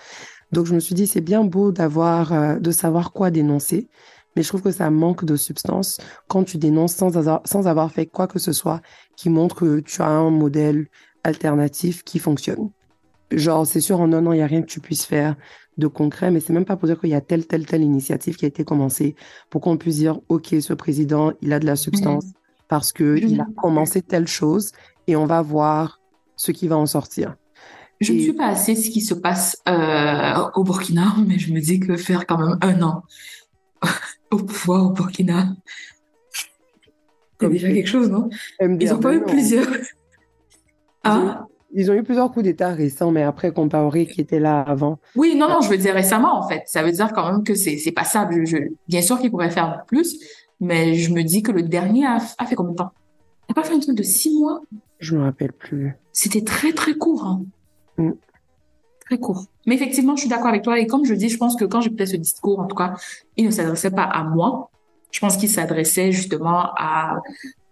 Donc je me suis dit, c'est bien beau d'avoir, euh, de savoir quoi dénoncer, mais je trouve que ça manque de substance quand tu dénonces sans avoir, sans avoir fait quoi que ce soit qui montre que tu as un modèle alternatif qui fonctionne. Genre, c'est sûr, en un an, il n'y a rien que tu puisses faire de concret, mais c'est même pas pour dire qu'il y a telle, telle, telle initiative qui a été commencée pour qu'on puisse dire, OK, ce président, il a de la substance parce que il a commencé telle chose et on va voir ce qui va en sortir. Je ne suis pas assez ce qui se passe euh, au Burkina, mais je me dis que faire quand même un an [LAUGHS] au pouvoir au Burkina, c'est déjà quelque chose, non? Ils ont pas eu non. plusieurs. Hein? ils ont eu plusieurs coups d'État récents, mais après, comparé qui était là avant. Oui, non, non, je veux dire récemment, en fait. Ça veut dire quand même que c'est c'est passable. Je, bien sûr qu'ils pourraient faire plus, mais je me dis que le dernier a, a fait combien de temps? Il n'a pas fait un truc de six mois? Je me rappelle plus. C'était très, très court. hein. Mm. Très court. Mais effectivement, je suis d'accord avec toi. Et comme je dis, je pense que quand j'écoutais ce discours, en tout cas, il ne s'adressait pas à moi. Je pense qu'il s'adressait justement à,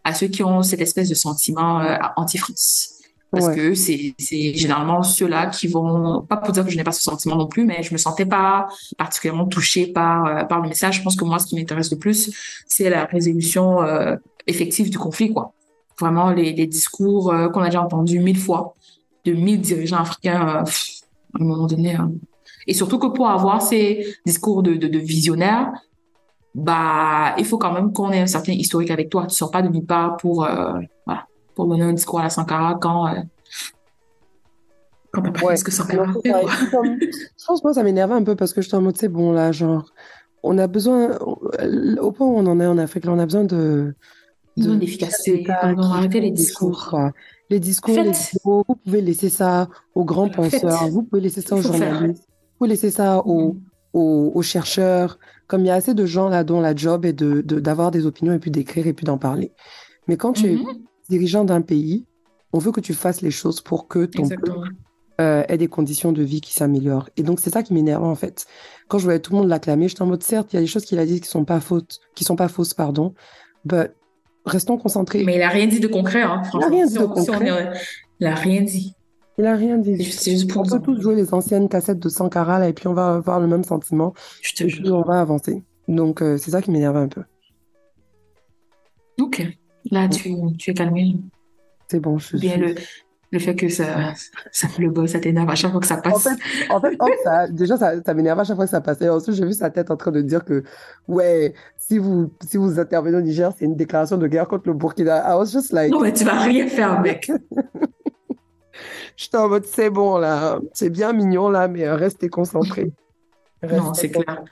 à ceux qui ont cette espèce de sentiment euh, anti-France. Parce Ouais. que c'est généralement ceux-là qui vont, pas pour dire que je n'ai pas ce sentiment non plus, mais je me sentais pas particulièrement touchée par, euh, par le message. Je pense que moi, ce qui m'intéresse le plus, c'est la résolution euh, effective du conflit, quoi. Vraiment, les, les discours qu'on a déjà entendus mille fois de mille dirigeants africains, euh, à un moment donné. hein. Et surtout que pour avoir ces discours de, de, de visionnaires, bah, il faut quand même qu'on ait un certain historique avec toi. Tu sors pas de nulle part pour, euh, voilà, pour donner un discours à la Sankara quand, euh, quand t'as pas Ouais. ce que Sankara fait, [LAUGHS] Je pense que moi, ça m'énervait un peu parce que j'étais en mode, c'est bon, là, genre, on a besoin, au point où on en est en Afrique, là, on a besoin de, de d'efficacité. arrêtez font les discours. quoi. Les discours, les vidéos, vous pouvez laisser ça aux grands Faites. penseurs, vous pouvez laisser ça aux journalistes, vous pouvez laisser ça aux, Mhm. aux, aux chercheurs. Comme il y a assez de gens là dont la job est de, de- d'avoir des opinions et puis d'écrire et puis d'en parler. Mais quand tu es Mhm. dirigeant d'un pays, on veut que tu fasses les choses pour que ton peuple euh, ait des conditions de vie qui s'améliorent. Et donc, c'est ça qui m'énerve, en fait. Quand je voyais tout le monde l'acclamer, j'étais en mode, certes, il y a des choses qu'il a dit qui sont pas fautes, qui sont pas fausses, pardon, but restons concentrés. Mais il a rien dit de concret, hein, franchement. rien dit Si de on- si on concret. est- il a rien dit. Il a rien dit. Juste, c'est juste pour On peut tous jouer les anciennes cassettes de Sankara, là, et puis on va avoir le même sentiment, Je te jure. on va avancer. Donc, euh, c'est ça qui m'énerve un peu. Ok. Là, tu, tu es calmé. C'est bon, je bien le, le fait que ça, ça le boss, ça t'énerve à chaque fois que ça En passe. fait, en fait, ça, déjà, ça, ça m'énerve à chaque fois que ça passait. Ensuite, j'ai vu sa tête en train de dire que, ouais, si vous, si vous intervenez au Niger, c'est une déclaration de guerre contre le Burkina. I was just like, Non, mais tu vas rien faire, mec. [LAUGHS] j'étais en mode, c'est bon, là, c'est bien mignon, là, mais restez concentrés. Non, Restez c'est clair.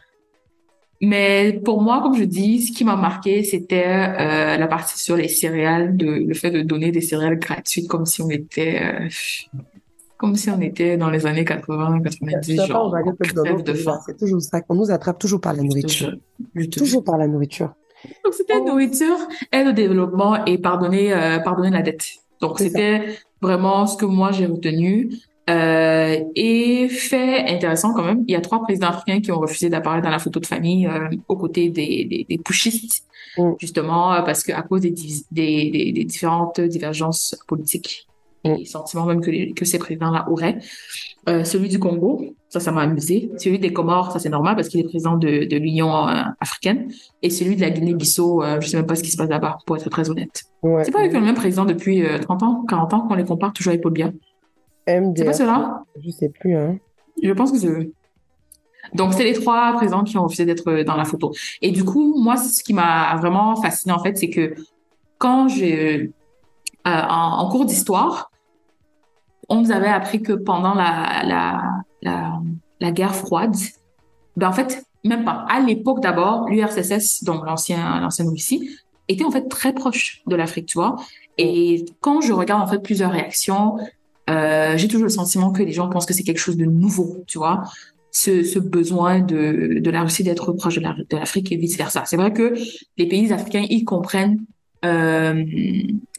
Mais pour moi, comme je dis, ce qui m'a marqué, c'était euh, la partie sur les céréales, de, le fait de donner des céréales gratuites comme si on était... euh, Comme si on était dans les années 80, 90, Ça, genre, on de faim. C'est toujours ça, qu'on nous attrape toujours par la nourriture. Toujours par la nourriture. Donc, c'était nourriture, aide au développement et pardonner, euh, pardonner la dette. Donc, c'était vraiment ce que moi j'ai retenu. Euh, et fait intéressant quand même, il y a trois présidents africains qui ont refusé d'apparaître dans la photo de famille euh, aux côtés des, des, des pushistes, Mm. justement euh, parce que à cause des, des, des, différentes divergences politiques Mm. et sentiments même que, les- que ces présidents-là auraient. Euh, celui du Congo, ça, ça m'a amusé. Celui des Comores, ça c'est normal parce qu'il est président de, de l'Union euh, africaine. Et celui de la Guinée-Bissau, euh, je sais même pas ce qui se passe là-bas, pour être très honnête. Ouais. C'est pas avec le même président depuis euh, 30 ans, 40 ans, qu'on les compare toujours avec Paul Biya. C'est pas cela? je sais plus, hein. Je pense que c'est eux. Donc, c'est les trois présidents qui ont refusé d'être dans la photo. Et du coup, moi, ce qui m'a vraiment fasciné, en fait, c'est que quand j'ai, euh, en, en cours d'histoire, on nous avait appris que pendant la, la, la, la guerre froide, ben, en fait, même pas. À l'époque d'abord, l'URSS, donc l'ancien, l'ancienne Russie, était en fait très proche de l'Afrique, tu vois. Et quand je regarde en fait plusieurs réactions, euh, j'ai toujours le sentiment que les gens pensent que c'est quelque chose de nouveau, tu vois. Ce, ce besoin de, de la Russie d'être proche de la- l'Afrique et vice versa. C'est vrai que les pays africains, ils comprennent euh,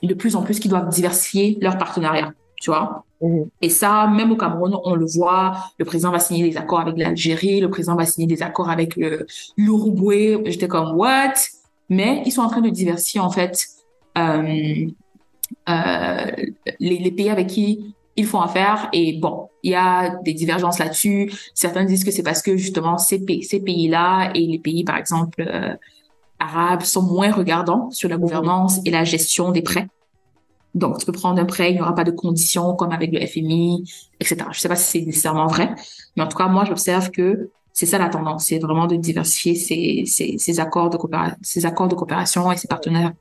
de plus en plus qu'ils doivent diversifier leurs partenariats, tu vois. Mhm. Et ça, même au Cameroun, on le voit, le président va signer des accords avec l'Algérie, le président va signer des accords avec le- l'Uruguay. J'étais comme, what? Mais ils sont en train de diversifier, en fait, euh, euh, les, les pays avec qui ils font affaire. Et bon, il y a des divergences là-dessus. Certains disent que c'est parce que, justement, ces, pays- ces pays-là et les pays, par exemple, euh, arabes sont moins regardants sur la gouvernance et la gestion des prêts. Donc, tu peux prendre un prêt, il n'y aura pas de conditions comme avec le FMI, etc. Je sais pas si c'est nécessairement vrai, mais en tout cas, moi, j'observe que c'est ça la tendance, c'est vraiment de diversifier ces, ces, ces accords de coopération, ces accords de coopération et ces partenaires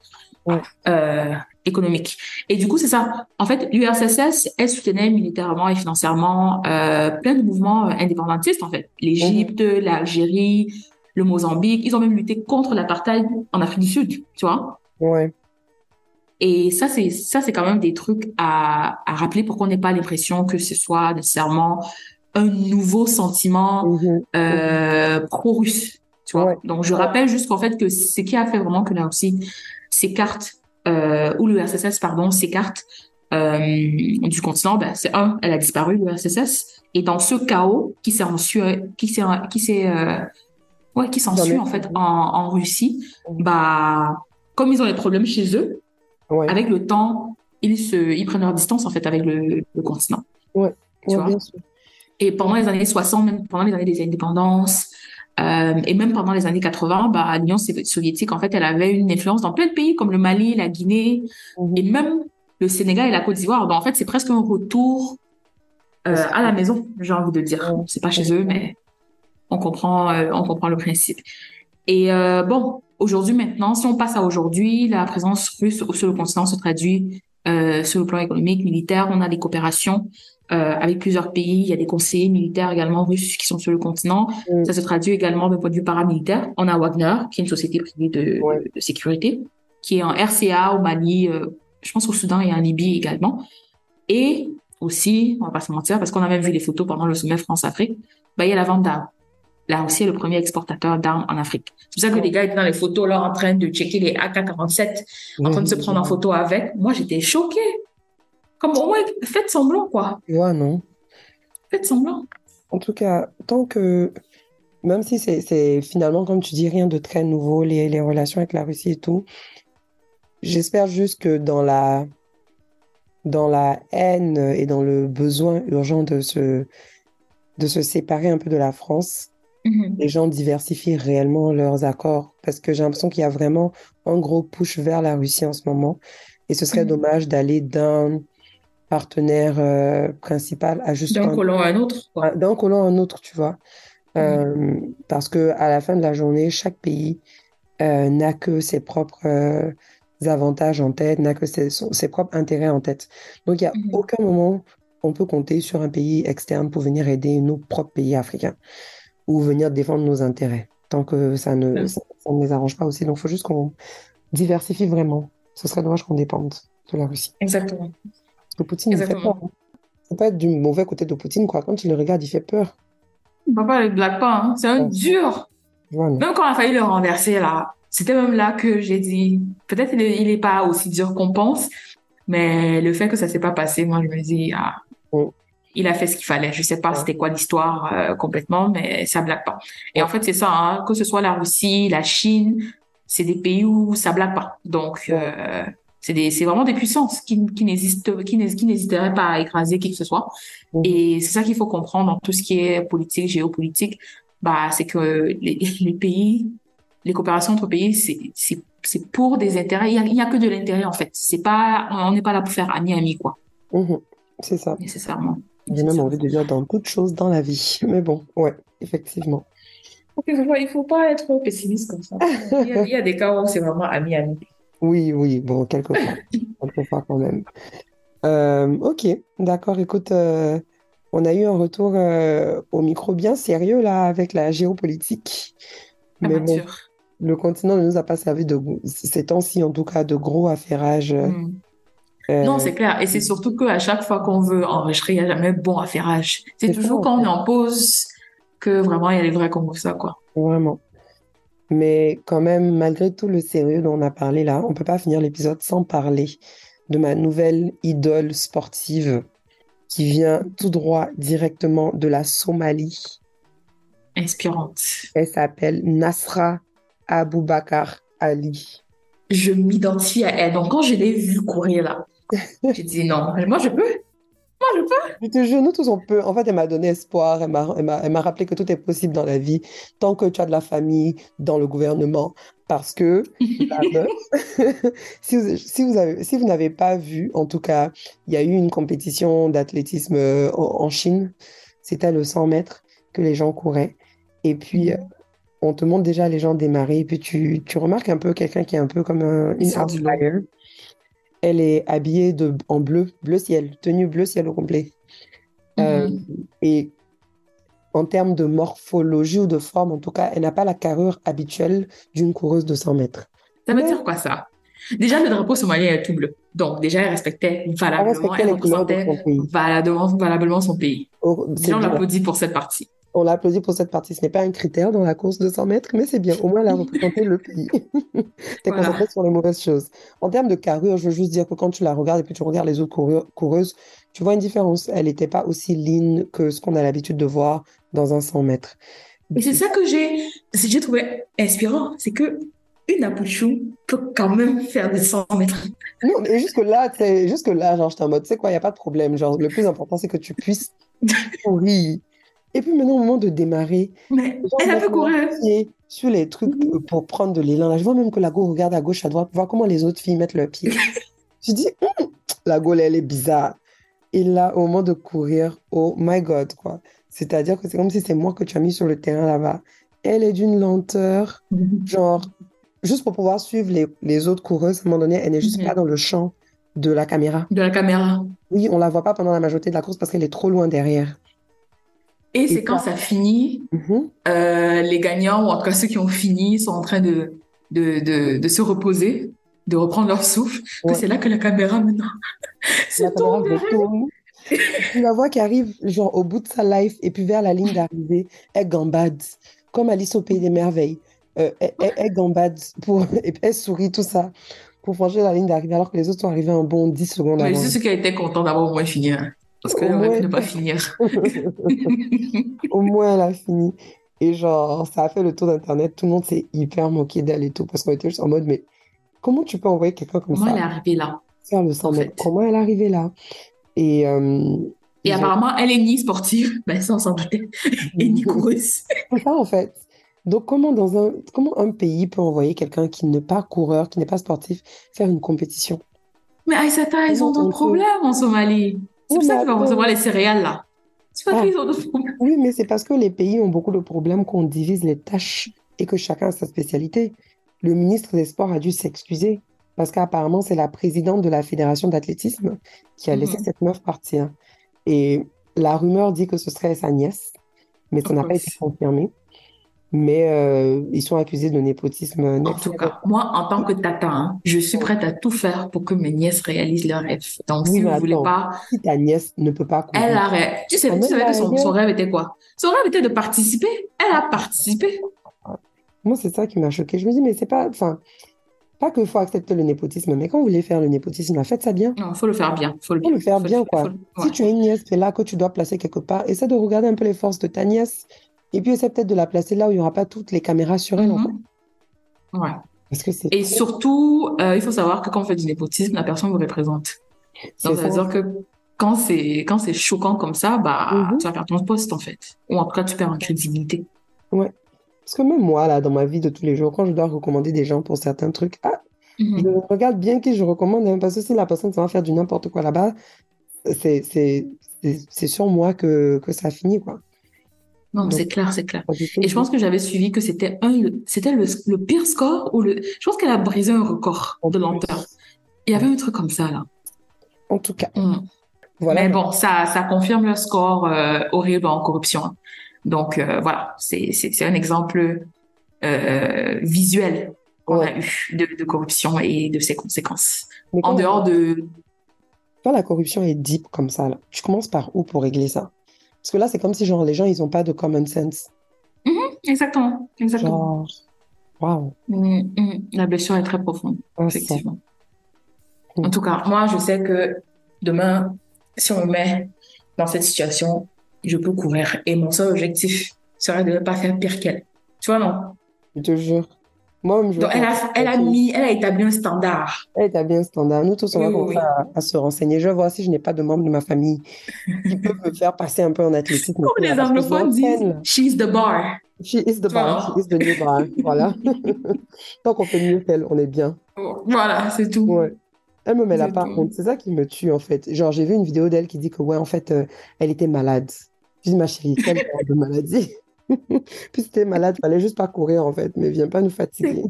Ouais. euh, économiques. Et du coup, c'est ça. En fait, l'URSS, elle soutenait militairement et financièrement euh, plein de mouvements euh, indépendantistes, en fait. L'Égypte, l'Algérie, le Mozambique, ils ont même lutté contre l'apartheid en Afrique du Sud, tu vois. Ouais. Et ça, c'est ça, c'est quand même des trucs à, à rappeler pour qu'on n'ait pas l'impression que ce soit nécessairement un nouveau sentiment Mhm. euh, pro-russe, tu vois. Ouais. Donc, je rappelle juste qu'en fait, que ce qui a fait vraiment que la Russie s'écarte, euh, ou l'URSS, pardon, s'écarte euh, du continent, ben, c'est un, elle a disparu, l'URSS, et dans ce chaos qui s'est qui s'est, qui s'est, euh, ouais, qui s'ensuit, en fait, en, en Russie, bah, comme ils ont des problèmes chez eux, Ouais. avec le temps, ils se, ils prennent leur distance, en fait, avec le, le continent. tu Ouais, vois. bien sûr. Et pendant les années 60, même pendant les années des indépendances, euh, et même pendant les années 80, bah, l'Union soviétique, en fait, elle avait une influence dans plein de pays comme le Mali, la Guinée, Mhm. et même le Sénégal et la Côte d'Ivoire. Donc, en fait, c'est presque un retour euh, à la maison, j'ai envie de dire. C'est pas chez eux, mais on comprend, euh, on comprend le principe. Et euh, bon, aujourd'hui maintenant, si on passe à aujourd'hui, la présence russe sur le continent se traduit euh, sur le plan économique, militaire. On a des coopérations euh, avec plusieurs pays. Il y a des conseillers militaires également russes qui sont sur le continent. Mm. Ça se traduit également d'un point de vue paramilitaire. On a Wagner, qui est une société privée de, Ouais. de, de sécurité, qui est en RCA au Mali, euh, je pense au Soudan et en Libye également. Et aussi, on va pas se mentir, parce qu'on a même vu les photos pendant le sommet France-Afrique, bah, il y a la vente d'armes. La Russie est le premier exportateur d'armes en Afrique. C'est pour ça que les gars étaient dans les photos là en train de checker les AK-47, en train de se prendre en photo avec. Moi, j'étais choquée. Comme au moins, faites semblant, quoi. Ouais, non. Faites semblant. En tout cas, tant que, même si c'est c'est finalement, comme tu dis, rien de très nouveau, les, les relations avec la Russie et tout, j'espère juste que dans la, dans la haine et dans le besoin urgent de se, de se séparer un peu de la France, Mhm. les gens diversifient réellement leurs accords parce que j'ai l'impression qu'il y a vraiment un gros push vers la Russie en ce moment et ce serait Mhm. dommage d'aller d'un partenaire euh, principal à juste D'un un colon à un autre, quoi. d'un colon à un autre, tu vois. Euh, parce que à la fin de la journée, chaque pays euh, n'a que ses propres avantages en tête, n'a que ses, son- ses propres intérêts en tête. Donc, il n'y a Mhm. aucun moment on peut compter sur un pays externe pour venir aider nos propres pays africains ou venir défendre nos intérêts, tant que ça ne, ça, ça ne les arrange pas aussi. Donc, il faut juste qu'on diversifie vraiment. Ce serait dommage qu'on dépende de la Russie. Exactement. Parce que Poutine, il fait Exactement. peur. hein. faut pas être du mauvais côté de Poutine, quoi. Quand tu le regardes, il fait peur. Papa ne blague pas, hein. c'est un Ouais. dur. Voilà. Même quand on a failli le renverser, là, c'était même là que j'ai dit, peut-être il est, il est pas aussi dur qu'on pense, mais le fait que ça s'est pas passé, moi, je me dis, ah, il a fait ce qu'il fallait. Je sais pas Ouais. c'était quoi l'histoire euh, complètement, mais ça blague pas. Et en fait, c'est ça, hein, que ce soit la Russie, la Chine, c'est des pays où ça blague pas. Donc, euh, c'est des, c'est vraiment des puissances qui, qui n'hésiteraient pas à écraser qui que ce soit. Mhm. Et c'est ça qu'il faut comprendre dans tout ce qui est politique, géopolitique. Bah, c'est que les, [LAUGHS] les pays, les coopérations entre pays, c'est, c'est, c'est pour des intérêts. Il y a, il y a que de l'intérêt, en fait. C'est pas, on n'est pas là pour faire ami-ami, quoi, Mhm. C'est ça. nécessairement. J'ai même envie de dire dans toute chose dans la vie. [LAUGHS] Mais bon, ouais, effectivement. Il faut pas être pessimiste comme ça. Il y a, il y a des cas où c'est vraiment ami-ami. Oui, oui, bon, quelquefois. [LAUGHS] quelquefois quand même. Euh, ok, d'accord. Écoute, euh, on a eu un retour euh, au micro bien sérieux là avec la géopolitique. Mais bon, le continent ne nous a pas servi de ces temps-ci, en tout cas, de gros affairages. Hmm. Non, c'est clair. Et c'est surtout qu'à chaque fois qu'on veut enregistrer, il n'y a jamais bon affairage. C'est ça, toujours en quand on est en pause que vraiment il y a les vrais comme ça, quoi. Vraiment. Mais quand même, malgré tout le sérieux dont on a parlé là, on peut pas finir l'épisode sans parler de ma nouvelle idole sportive qui vient tout droit directement de la Somalie. Inspirante. Elle s'appelle Nasra Aboubakar Ali. Je m'identifie à elle. Donc, quand je l'ai vue courir là, [LAUGHS] j'ai dit non, moi je peux. Moi je te jure, nous tous on peut. En fait, elle m'a donné espoir. Elle m'a, rappelé que tout est possible dans la vie tant que tu as de la famille dans le gouvernement. Parce que la [LAUGHS] meuf, [LAUGHS] si vous, si vous avez, si vous n'avez pas vu, en tout cas, il y a eu une compétition d'athlétisme euh, en, en Chine. C'était le 100 mètres que les gens couraient. Et puis, euh, on te montre déjà les gens démarrer. Et puis, tu, tu remarques un peu quelqu'un qui est un peu comme un, une outlier. Elle est habillée de, en bleu, bleu ciel, tenue bleu ciel au complet. Euh, Mhm. et en termes de morphologie ou de forme, en tout cas, elle n'a pas la carrure habituelle d'une coureuse de 100 mètres. Ça veut Mais- dire quoi ça? Déjà, le drapeau somalien est tout bleu. Donc, déjà, elle respectait valablement, respectait elle représentait pays. valablement, valablement son pays. C'est Déjà, on bien. l'applaudit pour cette partie. On l'applaudit pour cette partie. Ce n'est pas un critère dans la course de 100 mètres, mais c'est bien. Au moins, elle a représenté le pays. [LAUGHS] T'es Voilà. concentré sur les mauvaises choses. En termes de carrure, je veux juste dire que quand tu la regardes et puis tu regardes les autres coureuses, tu vois une différence. Elle n'était pas aussi lean que ce qu'on a l'habitude de voir dans un 100 mètres. Et c'est ça que j'ai, trouvé inspirant. C'est que une Apuchou peut quand même faire des 100 mètres. Non, mais jusque-là, tu sais, jusque-là, genre, j'étais en mode, tu sais quoi, il n'y a pas de problème. Genre, le plus important, c'est que tu puisses [LAUGHS] courir. Et puis maintenant, au moment de démarrer, Mais elle a pu courir. sur les trucs euh, pour prendre de l'élan. Là, je vois même que la go regarde à gauche, à droite, pour voir comment les autres filles mettent leurs pieds. [LAUGHS] Je dis, Hum, la go, elle est bizarre. Et là, au moment de courir, oh my God, quoi. C'est-à-dire que c'est comme si c'est moi que tu as mis sur le terrain là-bas. Elle est d'une lenteur, genre, juste pour pouvoir suivre les, les autres coureuses, à un moment donné, elle n'est juste Mhm. pas dans le champ de la caméra. De la caméra. Oui, on la voit pas pendant la majorité de la course parce qu'elle est trop loin derrière. Et c'est quand ça- finit, Mhm. euh, les gagnants, ou en tout cas ceux qui ont fini, sont en train de, de, de, de se reposer, de reprendre leur souffle, que c'est là que la caméra maintenant se tourne. Tu la vois qui arrive genre au bout de sa life et puis vers la ligne d'arrivée, elle gambade comme Alice au pays des merveilles. Euh, elle, elle- elle gambade pour [LAUGHS] et elle sourit tout ça pour franchir la ligne d'arrivée alors que les autres sont arrivés un bon 10 secondes avant. c'est ceux qui étaient contents d'avoir au moins fini. hein. Parce qu'elle aurait moins. pu ne pas finir. [LAUGHS] Au moins elle a fini. Et genre ça a fait le tour d'internet, tout le monde s'est hyper moqué d'elle et tout parce qu'on était juste en mode mais comment tu peux envoyer quelqu'un comme Comment ça elle est arrivée là? faire le 100 en mètres? fait Comment elle est arrivée là? Et, euh, Et apparemment, elle est ni sportive, [LAUGHS] ben ça on s'en doutait, et ni coureuse. [LAUGHS] C'est ça, en fait. Donc, comment, dans un, comment un pays peut envoyer quelqu'un qui n'est pas coureur, qui n'est pas sportif, faire une compétition? Mais Aïssata, ils ont Comment on d'autres problèmes en Somalie? C'est pour ça qu'ils vont recevoir les céréales là. C'est parce Ah. qu'ils ont d'autres problèmes. Oui, mais c'est parce que les pays ont beaucoup de problèmes qu'on divise les tâches et que chacun a sa spécialité. Le ministre des Sports a dû s'excuser parce qu'apparemment, c'est la présidente de la fédération d'athlétisme qui a laissé Mhm. cette meuf partir. Et la rumeur dit que ce serait sa nièce, mais ça n'a pas été confirmé. Mais euh, ils sont accusés de népotisme En tout cas, moi, en tant que tata, hein, je suis prête à tout faire pour que mes nièces réalisent leurs rêves. Donc, Oui, si vous voulez attends, pas, si ta nièce ne peut pas elle a rêve. Tu sais, tu savais que son, rêve était quoi? Son rêve était de participer. Elle a participé. moi, c'est ça qui m'a choqué. Je me dis, mais c'est pas, enfin, pas qu'il faut accepter le népotisme, mais quand vous voulez faire le népotisme, faites ça bien. Non, faut le faire bien. Faut le faut le faire faut bien, quoi. faut Si tu as une nièce qui est là, que tu dois placer quelque part, essaie de regarder un peu les forces de ta nièce. Et puis, essaie peut-être de la placer là où il n'y aura pas toutes les caméras sur elle, en fait. Mhm. Ouais. Parce que c'est Et surtout, euh, il faut savoir que quand on fait du népotisme, la personne vous représente. c'est Donc, ça veut ça. dire que quand c'est, quand c'est choquant comme ça, bah, Mhm. tu vas perdre ton poste, en fait. Ou en tout cas, tu perds en crédibilité. Ouais. Parce que même moi, là, dans ma vie de tous les jours, quand je dois recommander des gens pour certains trucs, ah, Mhm. je regarde bien qui je recommande, hein, parce que si la personne ça va faire du n'importe quoi là-bas, c'est c'est- c'est- c'est sur moi que, que ça finit, quoi. Non, c'est clair, c'est clair. Et je pense que j'avais suivi que c'était un, c'était le, le pire score ou le, je pense qu'elle a brisé un record de lenteur. Il y avait un truc comme ça, là. En tout cas, Mm. voilà. Mais bon, ça, ça confirme le score euh, horrible en corruption. hein. Donc, euh, voilà, c'est, un exemple euh, visuel qu'on Ouais. a eu de, de corruption et de ses conséquences. Mais En dehors de... quand la corruption est deep comme ça, là, tu commences par où pour régler ça? Parce que là, c'est comme si, genre, les gens, ils n'ont pas de common sense. Mhm, exactement, exactement. Waouh. Mm, mm. La blessure est très profonde, Ah, effectivement. Mm. En tout cas, moi, je sais que demain, si on me met dans cette situation, je peux courir. Et mon seul objectif serait de ne pas faire pire qu'elle. Tu vois, non? Je te jure. Je Donc, elle a, elle a mis, elle a établi un standard. Elle est bien standard. Nous tous, on va Oui, commencer oui. à, à se renseigner. Je vais voir si je n'ai pas de membres de ma famille qui peuvent me faire passer un peu en athlétisme. Comme les là, anglophones disent, là. she's the bar. She is the bar, she is the new bar. Voilà. [LAUGHS] Tant qu'on fait mieux qu'elle, on est bien. Voilà, c'est tout. Ouais. Elle me met C'est par tout. contre. C'est ça qui me tue, en fait. Genre, j'ai vu une vidéo d'elle qui dit que, ouais, en fait, euh, elle était malade. Je dis, ma chérie, quelle de maladie? [LAUGHS] Puis si t'es malade, fallait juste pas courir, en fait. Mais viens pas nous fatiguer.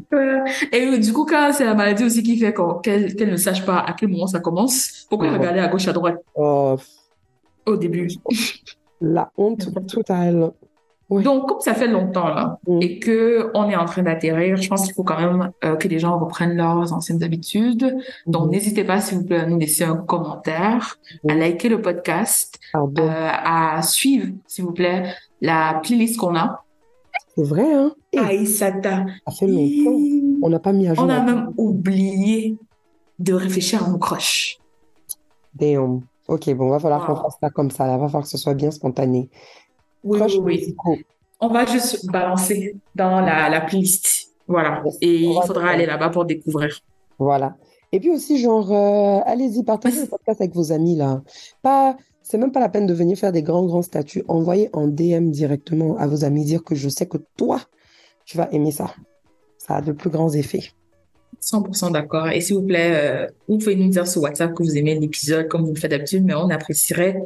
Et du coup, quand c'est la maladie aussi qui fait qu'elle ne sache pas à quel moment ça commence, pourquoi Ouais. regarder à gauche, à droite Oh, au début? la honte totale. Donc, comme ça fait longtemps là, Mm. et que on est en train d'atterrir, je pense qu'il faut quand même euh, que les gens reprennent leurs anciennes habitudes. Donc, Mhm. n'hésitez pas, s'il vous plaît, à nous laisser un commentaire, à Mhm. liker le podcast, euh, à suivre, s'il vous plaît, la playlist qu'on a. C'est vrai, hein? Et Aïssata. ça fait longtemps. On n'a pas mis à jour On a même oublié de réfléchir à nos crushs. Damn. Ok, bon, va falloir qu'on fasse ça comme ça. Là, va falloir que ce soit bien spontané. Oui, Crush oui, oui. musicaux. On va juste balancer dans la, la playlist. Voilà. Et il faudra aller là-bas pour découvrir. Voilà. Et puis aussi, genre, euh, allez-y, partagez le podcast avec vos amis, là. Pas, c'est même pas la peine de venir faire des grands, grands statuts. Envoyez en DM directement à vos amis, dire que je sais que toi, tu vas aimer ça. Ça a de plus grands effets. 100% d'accord. Et s'il vous plaît, euh, vous pouvez nous dire sur WhatsApp que vous aimez l'épisode comme vous le faites d'habitude, mais on apprécierait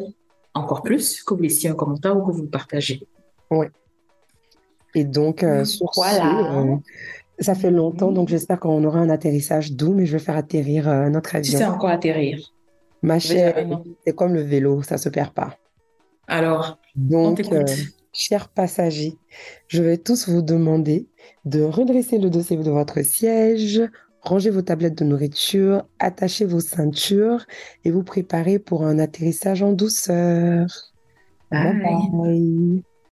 encore plus que vous laissiez un commentaire ou que vous le partagez. Et donc, euh, sur ce, euh, ça fait longtemps, donc j'espère qu'on aura un atterrissage doux, mais je vais faire atterrir euh, notre Tu avion. sais encore atterrir. Ma chère, c'est comme le vélo, ça se perd pas. Alors, on Donc, chers passagers, je vais tous vous demander de redresser le dossier de votre siège, ranger vos tablettes de nourriture, attacher vos ceintures et vous préparer pour un atterrissage en douceur. Bye. bye.